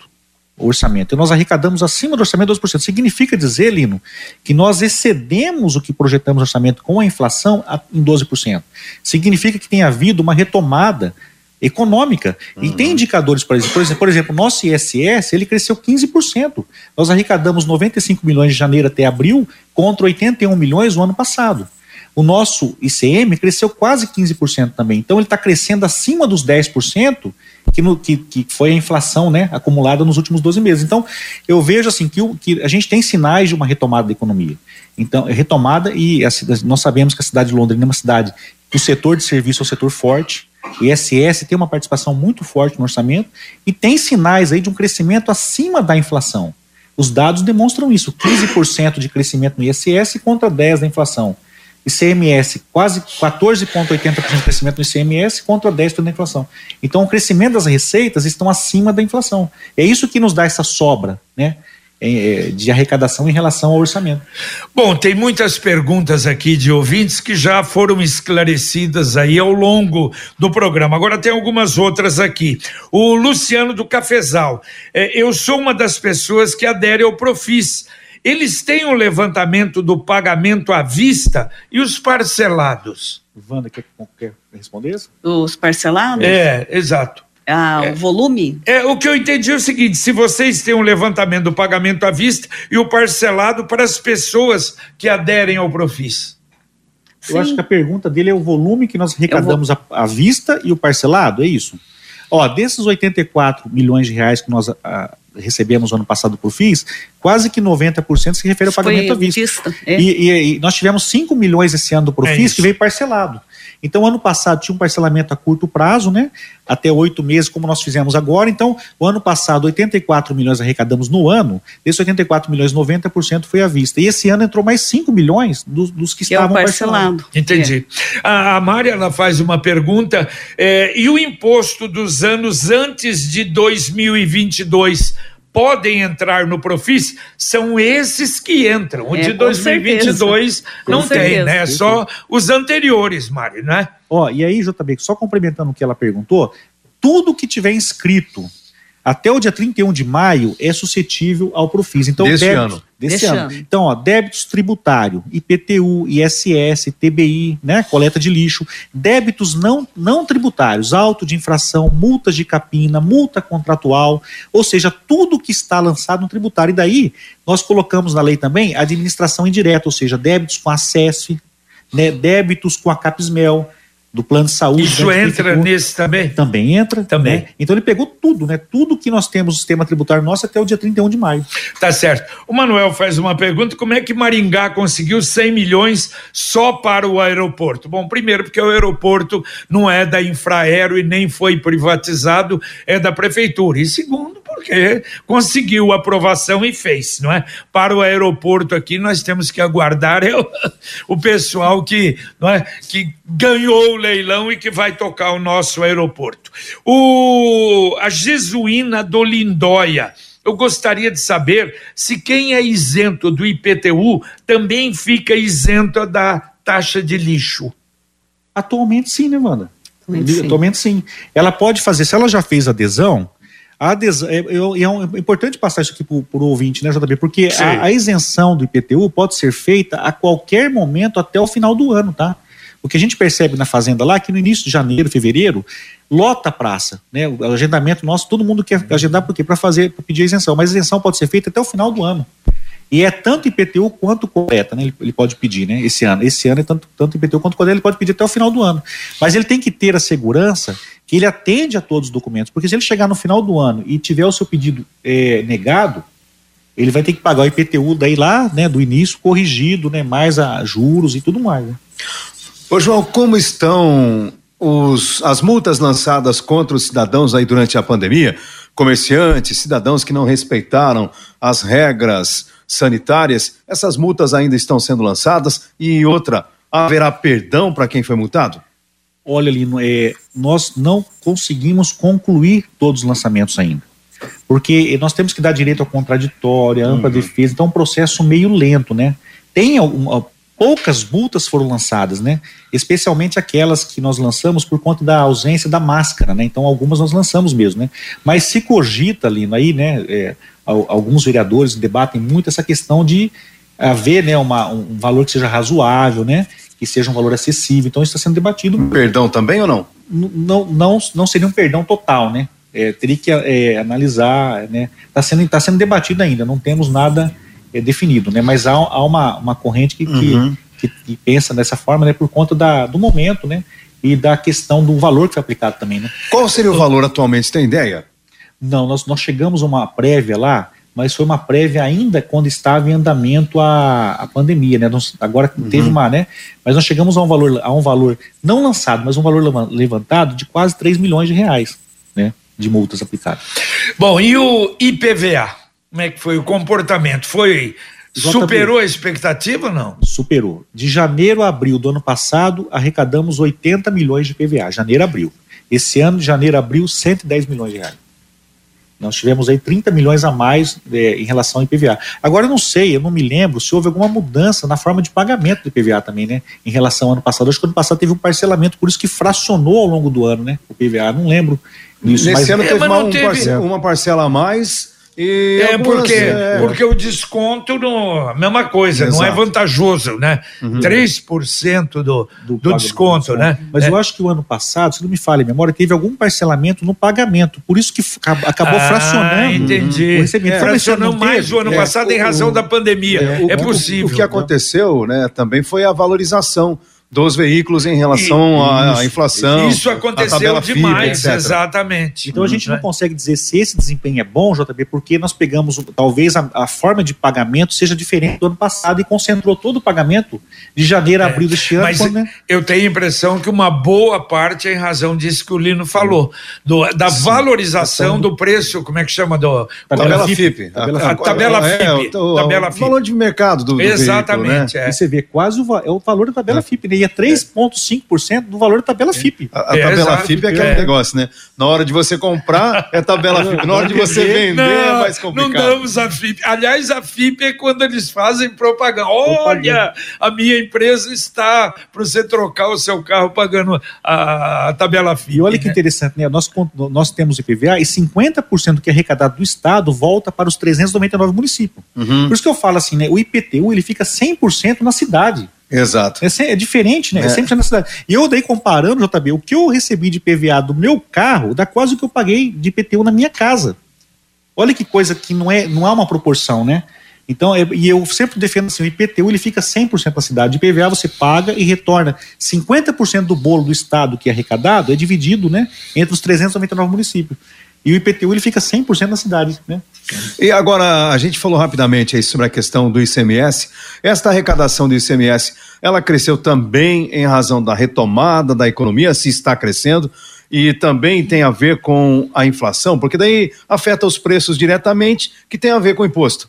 O orçamento. E nós arrecadamos acima do orçamento 12%. Significa dizer, Lino, que nós excedemos o que projetamos no orçamento com a inflação em 12%. Significa que tem havido uma retomada econômica. Uhum. E tem indicadores, por exemplo, por exemplo, exemplo, nosso ISS, ele cresceu 15%. Nós arrecadamos 95 milhões de janeiro até abril contra 81 milhões no ano passado. O nosso ICM cresceu quase 15% também. Então ele está crescendo acima dos 10% que, no, que, que foi a inflação né, acumulada nos últimos 12 meses. Então eu vejo assim que, o, que a gente tem sinais de uma retomada da economia. Então, é retomada e a, nós sabemos que a cidade de Londrina é uma cidade que o setor de serviço é um setor forte. O ISS tem uma participação muito forte no orçamento e tem sinais aí de um crescimento acima da inflação. Os dados demonstram isso: 15% de crescimento no ISS contra 10% da inflação. ICMS, quase 14,80% de crescimento no ICMS contra 10% da inflação. Então, o crescimento das receitas estão acima da inflação. É isso que nos dá essa sobra, né? É, de arrecadação em relação ao orçamento. Bom, tem muitas perguntas aqui de ouvintes que já foram esclarecidas aí ao longo do programa. Agora tem algumas outras aqui. O Luciano do Cafezal. É, eu sou uma das pessoas que adere ao Profis eles têm o um levantamento do pagamento à vista e os parcelados. Wanda, quer, quer responder isso? Os parcelados? É, exato. Ah, é, o volume? É, o que eu entendi é o seguinte: se vocês têm um levantamento do pagamento à vista e o parcelado para as pessoas que aderem ao Profis. Eu Sim. acho que a pergunta dele é o volume que nós arrecadamos vou... à, vista e o parcelado, é isso? Ó, desses 84 milhões de reais que nós a, ah, recebemos ano passado por FIIs, quase que 90% se refere ao pagamento à vista. vista é. e, e, e, nós tivemos 5 milhões esse ano do Profis é que veio parcelado. Então, ano passado tinha um parcelamento a curto prazo, né? Até oito meses, como nós fizemos agora. Então, o ano passado, 84 milhões arrecadamos no ano. Desses 84 milhões, 90% foi à vista. E esse ano entrou mais 5 milhões dos, dos que, que é estavam é parcelando. Entendi. É. A, a Mária ela faz uma pergunta. É, e o imposto dos anos antes de 2022? Podem entrar no Profis são esses que entram. O é, de 2022 não tem, certeza. né? É só os anteriores, Mário, né? Ó, e aí, JB, só complementando o que ela perguntou, tudo que tiver inscrito até o dia 31 de maio é suscetível ao Profis. Então, desse débitos, ano. Desse, ano. ano. Então, ó, débitos tributário, IPTU, ISS, TBI, né, coleta de lixo, débitos não, não tributários, auto de infração, multas de capina, multa contratual, ou seja, tudo que está lançado no tributário. E daí, nós colocamos na lei também administração indireta, ou seja, débitos com a SESF, né, débitos com a Capismel, do plano de saúde. Isso né, entra nesse também? Também entra. Também. Né? Então ele pegou tudo, né? Tudo que nós temos no sistema tributário nosso até o dia 31 de maio. Tá certo. O Manuel faz uma pergunta: como é que Maringá conseguiu 100 milhões só para o aeroporto? Bom, primeiro, porque o aeroporto não é da Infraero e nem foi privatizado, é da prefeitura. E segundo, porque conseguiu aprovação e fez, não é? Para o aeroporto aqui nós temos que aguardar o, o pessoal que, não é, que ganhou o leilão e que vai tocar o nosso aeroporto. O a Jesuína do Lindóia eu gostaria de saber se quem é isento do IPTU também fica isento da taxa de lixo. Atualmente sim, né, Wanda? Atualmente sim. Atualmente sim. Ela pode fazer, se ela já fez adesão, A adesão, é, é, é, importante passar isso aqui para o ouvinte, né, JB? Porque a, a, isenção do IPTU pode ser feita a qualquer momento até o final do ano, tá? O que a gente percebe na fazenda lá é que no início de janeiro, fevereiro, lota a praça, né? O agendamento nosso, todo mundo quer agendar por quê? Para fazer, para pedir a isenção, mas a isenção pode ser feita até o final do ano. E é tanto IPTU quanto coleta, né? Ele, ele, pode pedir, né? Esse ano. Esse ano é tanto, tanto IPTU quanto coleta, ele pode pedir até o final do ano. Mas ele tem que ter a segurança que ele atende a todos os documentos. Porque se ele chegar no final do ano e tiver o seu pedido é, negado, ele vai ter que pagar o IPTU daí lá, né, do início, corrigido, né? Mais a juros e tudo mais. Né? Ô João, como estão os, as multas lançadas contra os cidadãos aí durante a pandemia? Comerciantes, cidadãos que não respeitaram as regras sanitárias, essas multas ainda estão sendo lançadas e outra, haverá perdão para quem foi multado? Olha, Lino, é, nós não conseguimos concluir todos os lançamentos ainda. Porque nós temos que dar direito ao contraditório, à ampla uhum. defesa, então é um processo meio lento, né? Tem algum, poucas multas foram lançadas, né? Especialmente aquelas que nós lançamos por conta da ausência da máscara, né? Então algumas nós lançamos mesmo, né? Mas se cogita, Lino, aí, né? É, alguns vereadores debatem muito essa questão de haver né, uma, um valor que seja razoável, né, que seja um valor acessível. Então isso está sendo debatido. Perdão também ou não? Não, não, não seria um perdão total, né? É, teria que é, analisar, né? Está sendo, tá sendo debatido ainda, não temos nada é, definido, né? Mas há, há uma, uma corrente que, uhum. que, que, pensa dessa forma, né? Por conta da, do momento, né? E da questão do valor que foi aplicado também, né? Qual seria o valor atualmente? Tem ideia? Não, nós, nós chegamos a uma prévia lá, mas foi uma prévia ainda quando estava em andamento a, a pandemia, né? Nós, agora uhum. teve uma, né? Mas nós chegamos a um valor, a um valor não lançado, mas um valor levantado de quase 3 milhões de reais, né? De multas aplicadas. Bom, e o IPVA? Como é que foi o comportamento? Foi Superou a expectativa ou não? Superou. De janeiro a abril do ano passado, arrecadamos 80 milhões de PVA. Janeiro a abril. Esse ano, de janeiro a abril, 110 milhões de reais. Nós tivemos aí 30 milhões a mais é, em relação ao IPVA. Agora eu não sei, eu não me lembro se houve alguma mudança na forma de pagamento do IPVA também, né? Em relação ao ano passado. Acho que ano passado teve um parcelamento, por isso que fracionou ao longo do ano, né? O IPVA. Não lembro disso. Nesse mas, ano teve, é, uma, um teve... Parcela, uma parcela a mais e é algumas, porque, é... porque o desconto, não, a mesma coisa, Exato. não é vantajoso, né? Uhum. 3% do, do, do desconto, né? Mas é. eu acho que o ano passado, se não me falha a memória, teve algum parcelamento no pagamento, por isso que acabou ah, fracionando entendi. o recebimento. É, fracionou mais o ano é, passado em razão o, da pandemia. É, o, é possível. O, que aconteceu, né, também foi a valorização dos veículos em relação à inflação. Isso aconteceu demais, FIB, exatamente. Então a gente não consegue dizer se esse desempenho é bom, JB, porque nós pegamos, talvez a, a, forma de pagamento seja diferente do ano passado e concentrou todo o pagamento de janeiro a é, abril deste ano. Mas quando, né? eu tenho a impressão que uma boa parte é em razão disso que o Lino falou, do, da Sim, valorização do preço, como é que chama? Do, tabela FIP. Tabela FIP. A, tabela FIP. É, o, FIP. valor de mercado do, do Exatamente. Veículo, né? é. E você vê quase o, é o valor da tabela é. FIP, né? É 3,5% do valor da tabela FIP. A, a tabela exato, FIP é aquele negócio, né? Na hora de você comprar, é tabela FIP. Na hora de você vender, não, é mais complicado. Não damos a FIP. Aliás, a FIP é quando eles fazem propaganda. Olha, a minha empresa está para você trocar o seu carro pagando a, a tabela FIP. E olha que né? interessante, né? Nós, nós temos IPVA e 50% do que é arrecadado do Estado volta para os 399 municípios. Uhum. Por isso que eu falo assim, né? O IPTU ele fica 100% na cidade. Exato. É, é diferente, né? É. é sempre na cidade. E eu daí comparando, JB, o que eu recebi de PVA do meu carro dá quase o que eu paguei de IPTU na minha casa. Olha que coisa que não é, não há uma proporção, né? Então, é, e eu sempre defendo assim, o IPTU ele fica 100% na cidade, de PVA você paga e retorna 50% do bolo do estado que é arrecadado é dividido, né, entre os 399 municípios. E o IPTU ele fica 100% na cidade, né? E agora, a gente falou rapidamente aí sobre a questão do ICMS. Esta arrecadação do ICMS, ela cresceu também em razão da retomada da economia, se está crescendo, e também tem a ver com a inflação, porque daí afeta os preços diretamente, que tem a ver com o imposto.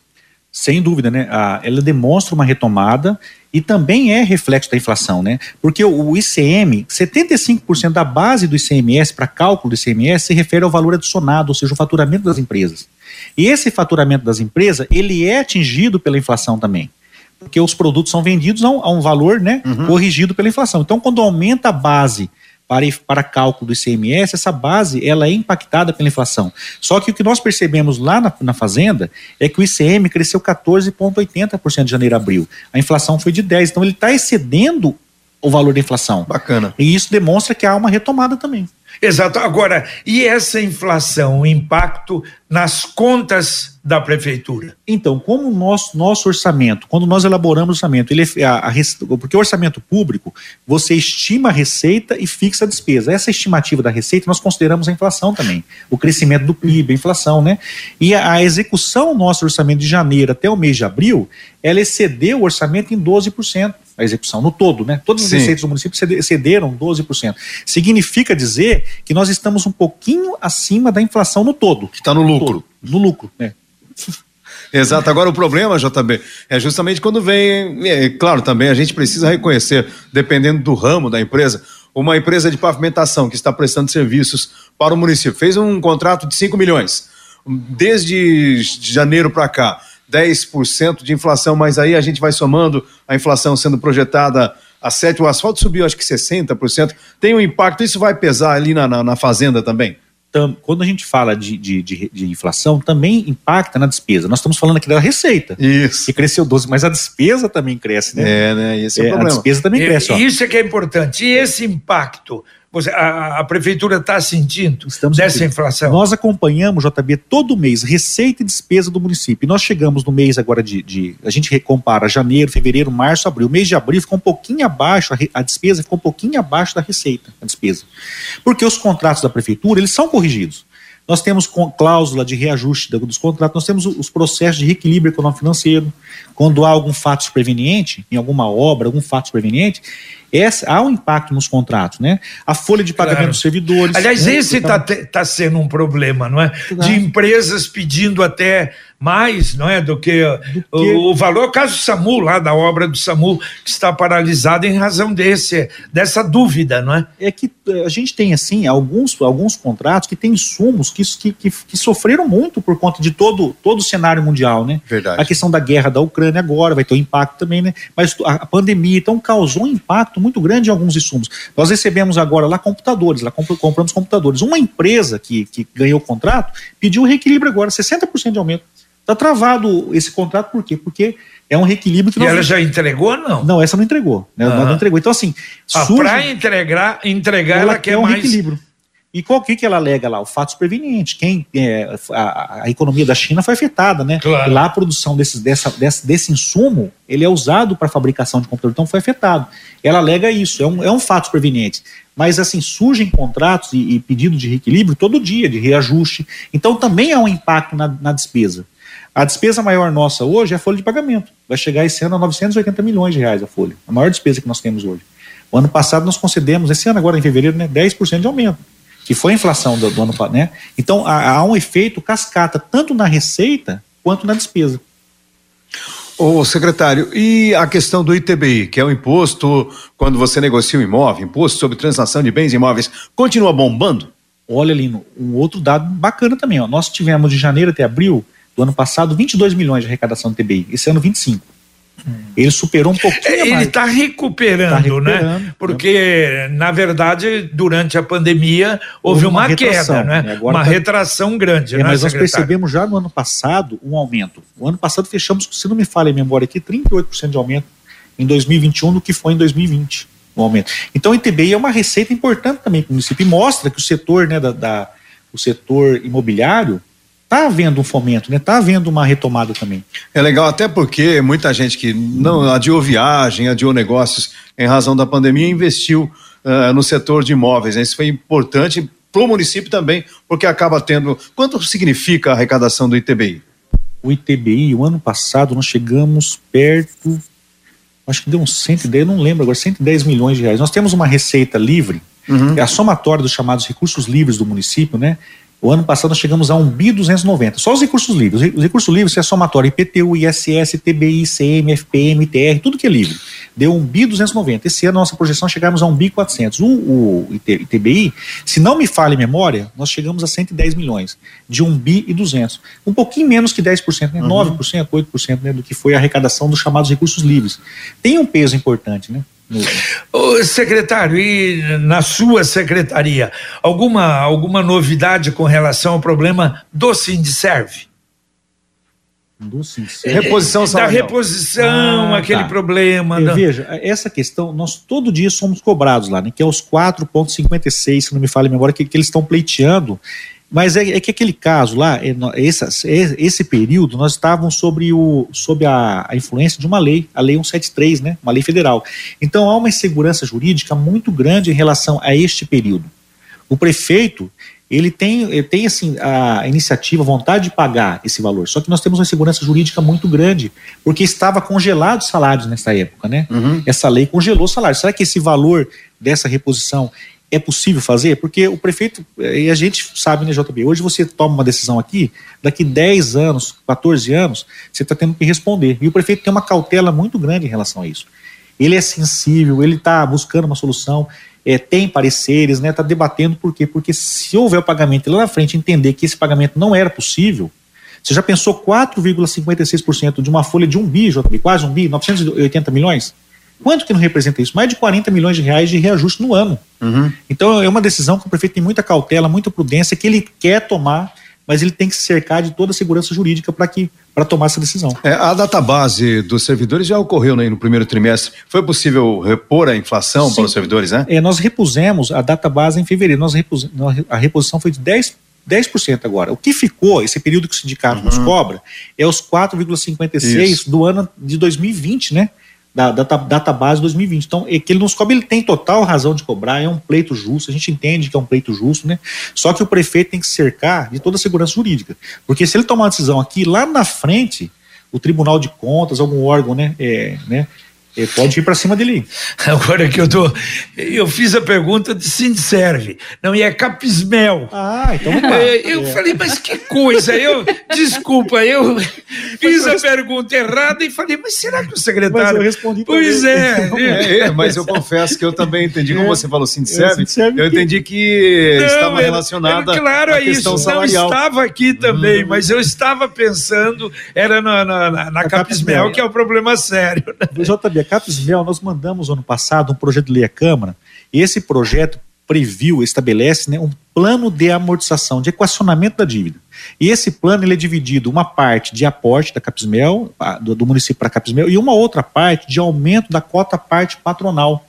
Sem dúvida, né? Ela demonstra uma retomada e também é reflexo da inflação, né? Porque o ICM, 75% da base do ICMS para cálculo do ICMS se refere ao valor adicionado, ou seja, o faturamento das empresas. E esse faturamento das empresas, ele é atingido pela inflação também. Porque os produtos são vendidos a um, a um valor né, uhum. corrigido pela inflação. Então, quando aumenta a base para, para cálculo do ICMS, essa base ela é impactada pela inflação. Só que o que nós percebemos lá na, na Fazenda é que o ICM cresceu 14,80% de janeiro a abril. A inflação foi de 10%. Então ele está excedendo o valor da inflação. Bacana. E isso demonstra que há uma retomada também. Exato. Agora, e essa inflação, o impacto nas contas da prefeitura? Então, como o nosso, nosso orçamento, quando nós elaboramos o orçamento, ele é, a, a, porque o orçamento público, você estima a receita e fixa a despesa. Essa estimativa da receita, nós consideramos a inflação também, o crescimento do PIB, a inflação, né? E a, a execução do nosso orçamento de janeiro até o mês de abril, ela excedeu o orçamento em 12% a execução, no todo, né? Todas as Sim. receitas do município cederam 12%. Significa dizer que nós estamos um pouquinho acima da inflação no todo. Que está no lucro. No, no lucro, né? Exato. Agora o problema, JB, é justamente quando vem. É, claro, também a gente precisa reconhecer, dependendo do ramo da empresa, uma empresa de pavimentação que está prestando serviços para o município fez um contrato de 5 milhões. Desde janeiro para cá, 10% de inflação, mas aí a gente vai somando a inflação sendo projetada a 7%, o asfalto subiu acho que 60%. Tem um impacto, isso vai pesar ali na, na, na fazenda também? quando a gente fala de, de, de, de, inflação, também impacta na despesa. Nós estamos falando aqui da receita. Isso. Que cresceu 12, mas a despesa também cresce, né? É, né? Esse é, é o problema. A despesa também cresce. Ó. Isso é que é importante. E esse impacto a, a, prefeitura está sentindo Estamos dessa sentindo. inflação? Nós acompanhamos, JB, todo mês, receita e despesa do município. nós chegamos no mês agora de, de, A gente recompara janeiro, fevereiro, março, abril. O mês de abril ficou um pouquinho abaixo, a, a despesa ficou um pouquinho abaixo da receita, a despesa. Porque os contratos da prefeitura, eles são corrigidos. Nós temos cláusula de reajuste dos contratos, nós temos os processos de reequilíbrio econômico-financeiro. Quando há algum fato superveniente, em alguma obra, algum fato superveniente, essa, há um impacto nos contratos, né? A folha de pagamento claro. dos servidores. Aliás, né? esse está então, tá sendo um problema, não é? Claro. De empresas pedindo até mais, não é, do que, do que... O, o, valor. O caso do SAMU, lá da obra do SAMU, que está paralisada em razão desse, dessa dúvida, não é? É que eh, a gente tem, assim, alguns, alguns contratos que têm insumos que, que, que, que sofreram muito por conta de todo, todo o cenário mundial, né? Verdade. A questão da guerra da Ucrânia agora vai ter um impacto também, né? Mas a pandemia, então, causou um impacto muito grande em alguns insumos. Nós recebemos agora lá computadores, lá compramos computadores. Uma empresa que, que ganhou o contrato pediu reequilíbrio agora, 60% de aumento. Está travado esse contrato, por quê? Porque é um reequilíbrio que E ela já entregou não? Não, essa não entregou. Né? Não entregou. Então, assim. Ah, Para entregar, entregar, ela, ela quer, quer um mais... reequilíbrio. E qual que, que ela alega lá? O fato superveniente. Quem, é, a, a, economia da China foi afetada, né? Claro. Lá a produção desses, dessa, desse, desse insumo, ele é usado para fabricação de computador, então foi afetado. Ela alega isso, é um, é um fato superveniente. Mas assim, surgem contratos e, e pedidos de reequilíbrio todo dia, de reajuste. Então também há um impacto na, na despesa. A despesa maior nossa hoje é a folha de pagamento. Vai chegar esse ano a 980 milhões de reais a folha. A maior despesa que nós temos hoje. O ano passado nós concedemos, esse ano agora em fevereiro, né, 10% de aumento, que foi a inflação do, do ano passado. Né? Então há, há um efeito cascata tanto na receita quanto na despesa. Ô, secretário, e a questão do ITBI, que é o imposto quando você negocia um imóvel, imposto sobre transação de bens imóveis, continua bombando? Olha, Lino, um outro dado bacana também. Ó. Nós tivemos de janeiro até abril do ano passado 22 milhões de arrecadação do TBI, esse ano 25. Ele superou um pouquinho é, Ele está recuperando, tá recuperando, né? Porque, né? na verdade, durante a pandemia houve, houve uma, uma queda, né? uma tá... retração grande. É, né, mas nós percebemos já no ano passado um aumento. O ano passado fechamos, se não me falha a memória aqui, 38% de aumento em 2021 do que foi em 2020. O aumento. Então, o ITBI é uma receita importante também para o município e mostra que o setor, né, da, da o setor imobiliário Está havendo um fomento, né? Está havendo uma retomada também. É legal, até porque muita gente que não adiou viagem, adiou negócios em razão da pandemia, investiu uh, no setor de imóveis. Né? Isso foi importante para o município também, porque acaba tendo. Quanto significa a arrecadação do ITBI? O ITBI, o ano passado, nós chegamos perto. Acho que deu uns 110, não lembro agora, 110 milhões de reais. Nós temos uma receita livre, uhum. é a somatória dos chamados recursos livres do município, né? O ano passado nós chegamos a 1 bi 290, só os recursos livres. Os recursos livres é somatório IPTU, ISS, TBI, ICM, FPM, TR, tudo que é livre. Deu 1 bi 290. Esse ano nossa projeção chegamos a 1 bi 400. O, o ITBI, se não me falha a memória, nós chegamos a 110 milhões, de 1 bi e 200. Um pouquinho menos que 10%, né? Uhum. 9%, 8% né, do que foi a arrecadação dos chamados recursos livres. Tem um peso importante, né? No... Ô, secretário, e na sua secretaria, alguma, alguma novidade com relação ao problema do Sindiserve? Do Sindiserve? Reposição salarial. Da reposição, ah, aquele tá. problema. Da... Veja, essa questão, nós todo dia somos cobrados lá, né, que é os 4,56, se não me falha a memória, que, que eles estão pleiteando mas é, é, que aquele caso lá, é, esse, esse período, nós estávamos sobre, o, sobre a, a, influência de uma lei, a Lei 173, né, uma lei federal. Então há uma insegurança jurídica muito grande em relação a este período. O prefeito, ele tem, ele tem assim, a iniciativa, a vontade de pagar esse valor, só que nós temos uma insegurança jurídica muito grande, porque estava congelado os salários nessa época, né? Uhum. Essa lei congelou os salários. Será que esse valor dessa reposição é possível fazer? Porque o prefeito, e a gente sabe, né, JB, hoje você toma uma decisão aqui, daqui 10 anos, 14 anos, você está tendo que responder. E o prefeito tem uma cautela muito grande em relação a isso. Ele é sensível, ele está buscando uma solução, é, tem pareceres, está né, tá debatendo por quê? Porque se houver o pagamento lá na frente entender que esse pagamento não era possível, você já pensou 4,56% de uma folha de um bi, JB, quase um bi, 980 milhões? Quanto que não representa isso? Mais de 40 milhões de reais de reajuste no ano. Uhum. Então é uma decisão que o prefeito tem muita cautela, muita prudência, que ele quer tomar, mas ele tem que se cercar de toda a segurança jurídica para que para tomar essa decisão. É, a database dos servidores já ocorreu né, no primeiro trimestre. Foi possível repor a inflação Sim. para os servidores, né? É, nós repusemos a database em fevereiro. Nós repus, a reposição foi de 10 10% agora. O que ficou, esse período que o sindicato uhum. nos cobra, é os 4,56 do ano de 2020, né? Da data, data base 2020. Então, é que ele nos cobra, ele tem total razão de cobrar, é um pleito justo, a gente entende que é um pleito justo, né? Só que o prefeito tem que cercar de toda a segurança jurídica. Porque se ele tomar uma decisão aqui, lá na frente, o Tribunal de Contas, algum órgão, né, é, né ele pode ir para cima dele. Agora que eu tô. Eu fiz a pergunta de Sindserve. Não, e é Capismel. Ah, então é, Eu é. falei, mas que coisa. Eu, desculpa, eu fiz a pergunta errada e falei, mas será que o secretário. Mas eu respondi Pois é. é, é. Mas eu confesso que eu também entendi, como você falou, Sindserve, eu entendi que não, estava relacionada. Claro, é isso. Não estava aqui também, hum. mas eu estava pensando, era na, na, na, na Capismel, que é o problema sério. Né? JB, Capismel, nós mandamos ano passado um projeto de lei à Câmara, esse projeto previu, estabelece né, um plano de amortização, de equacionamento da dívida. E esse plano ele é dividido uma parte de aporte da Capismel, do, do município para a Capismel, e uma outra parte de aumento da cota parte patronal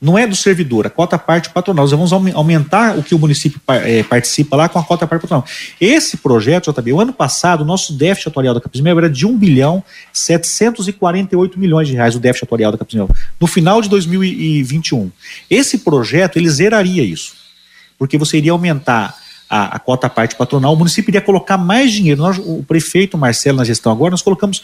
não é do servidor, a cota parte patronal. Nós vamos aumentar o que o município é, participa lá com a cota parte patronal. Esse projeto, JB, o ano passado, o nosso déficit atuarial da Capismel era de 1 bilhão 748 milhões de reais, o déficit atuarial da Capismel, no final de 2021. Esse projeto, ele zeraria isso, porque você iria aumentar a, a cota parte patronal, o município iria colocar mais dinheiro. Nós, o prefeito Marcelo, na gestão agora, nós colocamos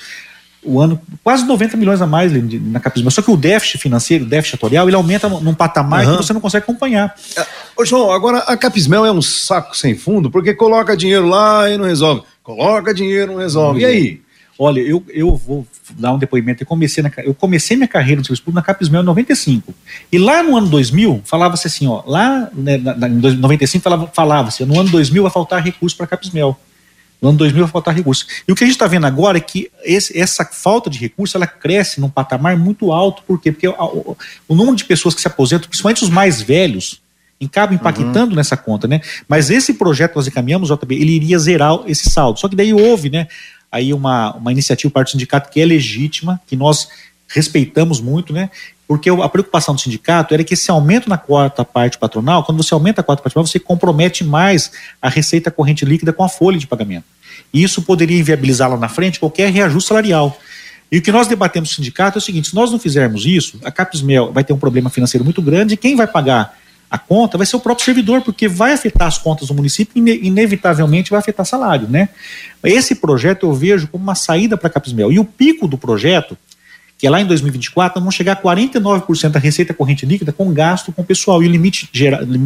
o ano, quase 90 milhões a mais na Capisma. Só que o déficit financeiro, o déficit atorial, ele aumenta num patamar uhum. que você não consegue acompanhar. Ô João, agora a Capismel é um saco sem fundo, porque coloca dinheiro lá e não resolve. Coloca dinheiro, não resolve. Não e aí? Olha, eu, eu vou dar um depoimento. Eu comecei, na, eu comecei minha carreira no serviço público na Capismel em 95. E lá no ano 2000, falava-se assim, ó, lá né, na, na, em 95 falava-se, falava no ano 2000 vai faltar recurso para a Capismel. No ano 2000 vai faltar recurso. E o que a gente está vendo agora é que esse, essa falta de recurso ela cresce num patamar muito alto. Por quê? Porque o, o, o número de pessoas que se aposentam, principalmente os mais velhos, acaba impactando uhum. nessa conta, né? Mas esse projeto que nós encaminhamos, JB, ele iria zerar esse saldo. Só que daí houve, né, aí uma, uma iniciativa parte do sindicato que é legítima, que nós respeitamos muito, né? Porque a preocupação do sindicato era que esse aumento na quarta parte patronal, quando você aumenta a quarta parte patronal, você compromete mais a receita corrente líquida com a folha de pagamento. E isso poderia inviabilizar lá na frente qualquer reajuste salarial. E o que nós debatemos no sindicato é o seguinte: se nós não fizermos isso, a Capismel vai ter um problema financeiro muito grande e quem vai pagar a conta vai ser o próprio servidor, porque vai afetar as contas do município e inevitavelmente vai afetar salário, né? Esse projeto eu vejo como uma saída para a Capismel. E o pico do projeto que é lá em 2024 vamos chegar a 49% da receita corrente líquida com gasto com pessoal. E o limite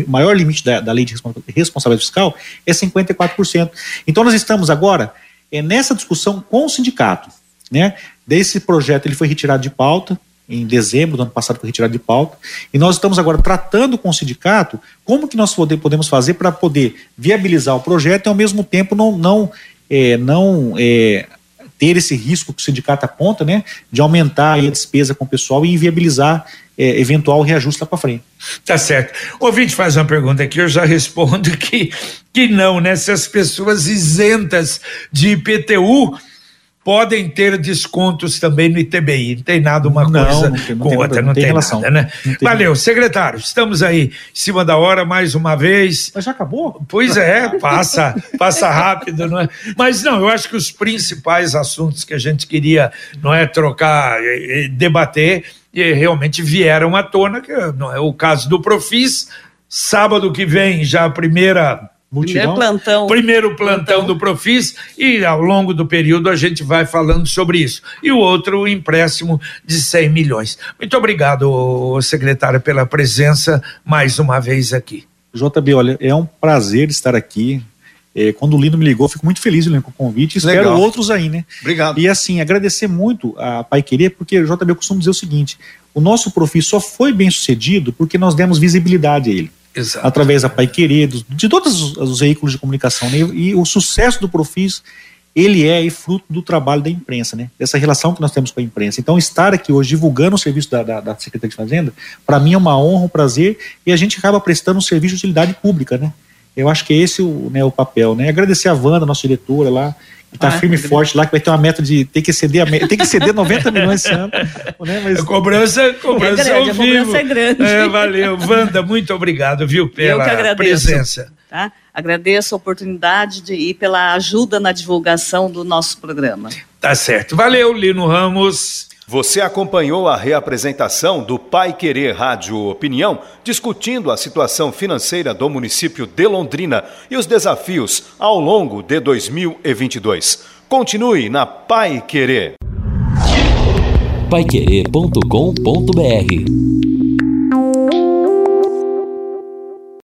maior limite da, da lei de responsabilidade fiscal é 54%. Então nós estamos agora é, nessa discussão com o sindicato. Né? Desse projeto ele foi retirado de pauta, em dezembro do ano passado foi retirado de pauta, e nós estamos agora tratando com o sindicato como que nós podemos fazer para poder viabilizar o projeto e ao mesmo tempo não, não, é, não é, ter esse risco que o sindicato aponta, né, de aumentar a despesa com o pessoal e inviabilizar é, eventual reajuste lá para frente. Tá certo. O ouvinte faz uma pergunta aqui, eu já respondo que, que não, né? Se as pessoas isentas de IPTU podem ter descontos também no ITBI. Não tem nada uma não, coisa não tem, não com outra, não, tem, relação. Nada, né? Valeu, secretário. Estamos aí em cima da hora mais uma vez. Mas já acabou? Pois é, passa, passa rápido, não é? Mas não, eu acho que os principais assuntos que a gente queria, não é, trocar, debater, realmente vieram à tona, que não é o caso do Profis. Sábado que vem já a primeira Multidão. Primeiro plantão. Primeiro plantão, plantão do Profis e ao longo do período a gente vai falando sobre isso. E o outro, o empréstimo de 100 milhões. Muito obrigado, secretário, pela presença mais uma vez aqui. JB, olha, é um prazer estar aqui. É, quando o Lino me ligou, fico muito feliz com o convite. Espero Legal. outros aí, né? Obrigado. E assim, agradecer muito a Pai Querer, porque JB eu costumo dizer o seguinte: o nosso Profis só foi bem sucedido porque nós demos visibilidade a ele. Exato. através da Pai Querido, de todos os, veículos de comunicação. Né? E, o sucesso do Profis, ele é fruto do trabalho da imprensa, né? dessa relação que nós temos com a imprensa. Então, estar aqui hoje divulgando o serviço da, da, da Secretaria de Fazenda, para mim é uma honra, um prazer, e a gente acaba prestando um serviço de utilidade pública. Né? Eu acho que esse é o, né, o papel. Né? Agradecer a Wanda, nossa diretora lá, está ah, firme e forte lá, que vai ter uma meta de ter que exceder, a, tem que exceder 90 milhões esse ano. Né? Mas... A cobrança, cobrança é grande, ao vivo. A cobrança é grande. É, valeu. Wanda, muito obrigado, viu, pela presença. Tá? Agradeço a oportunidade de ir pela ajuda na divulgação do nosso programa. Tá certo. Valeu, Lino Ramos. Você acompanhou a reapresentação do Pai Querer Rádio Opinião, discutindo a situação financeira do município de Londrina e os desafios ao longo de 2022. Continue na Pai Querer. Paiquerê.com.br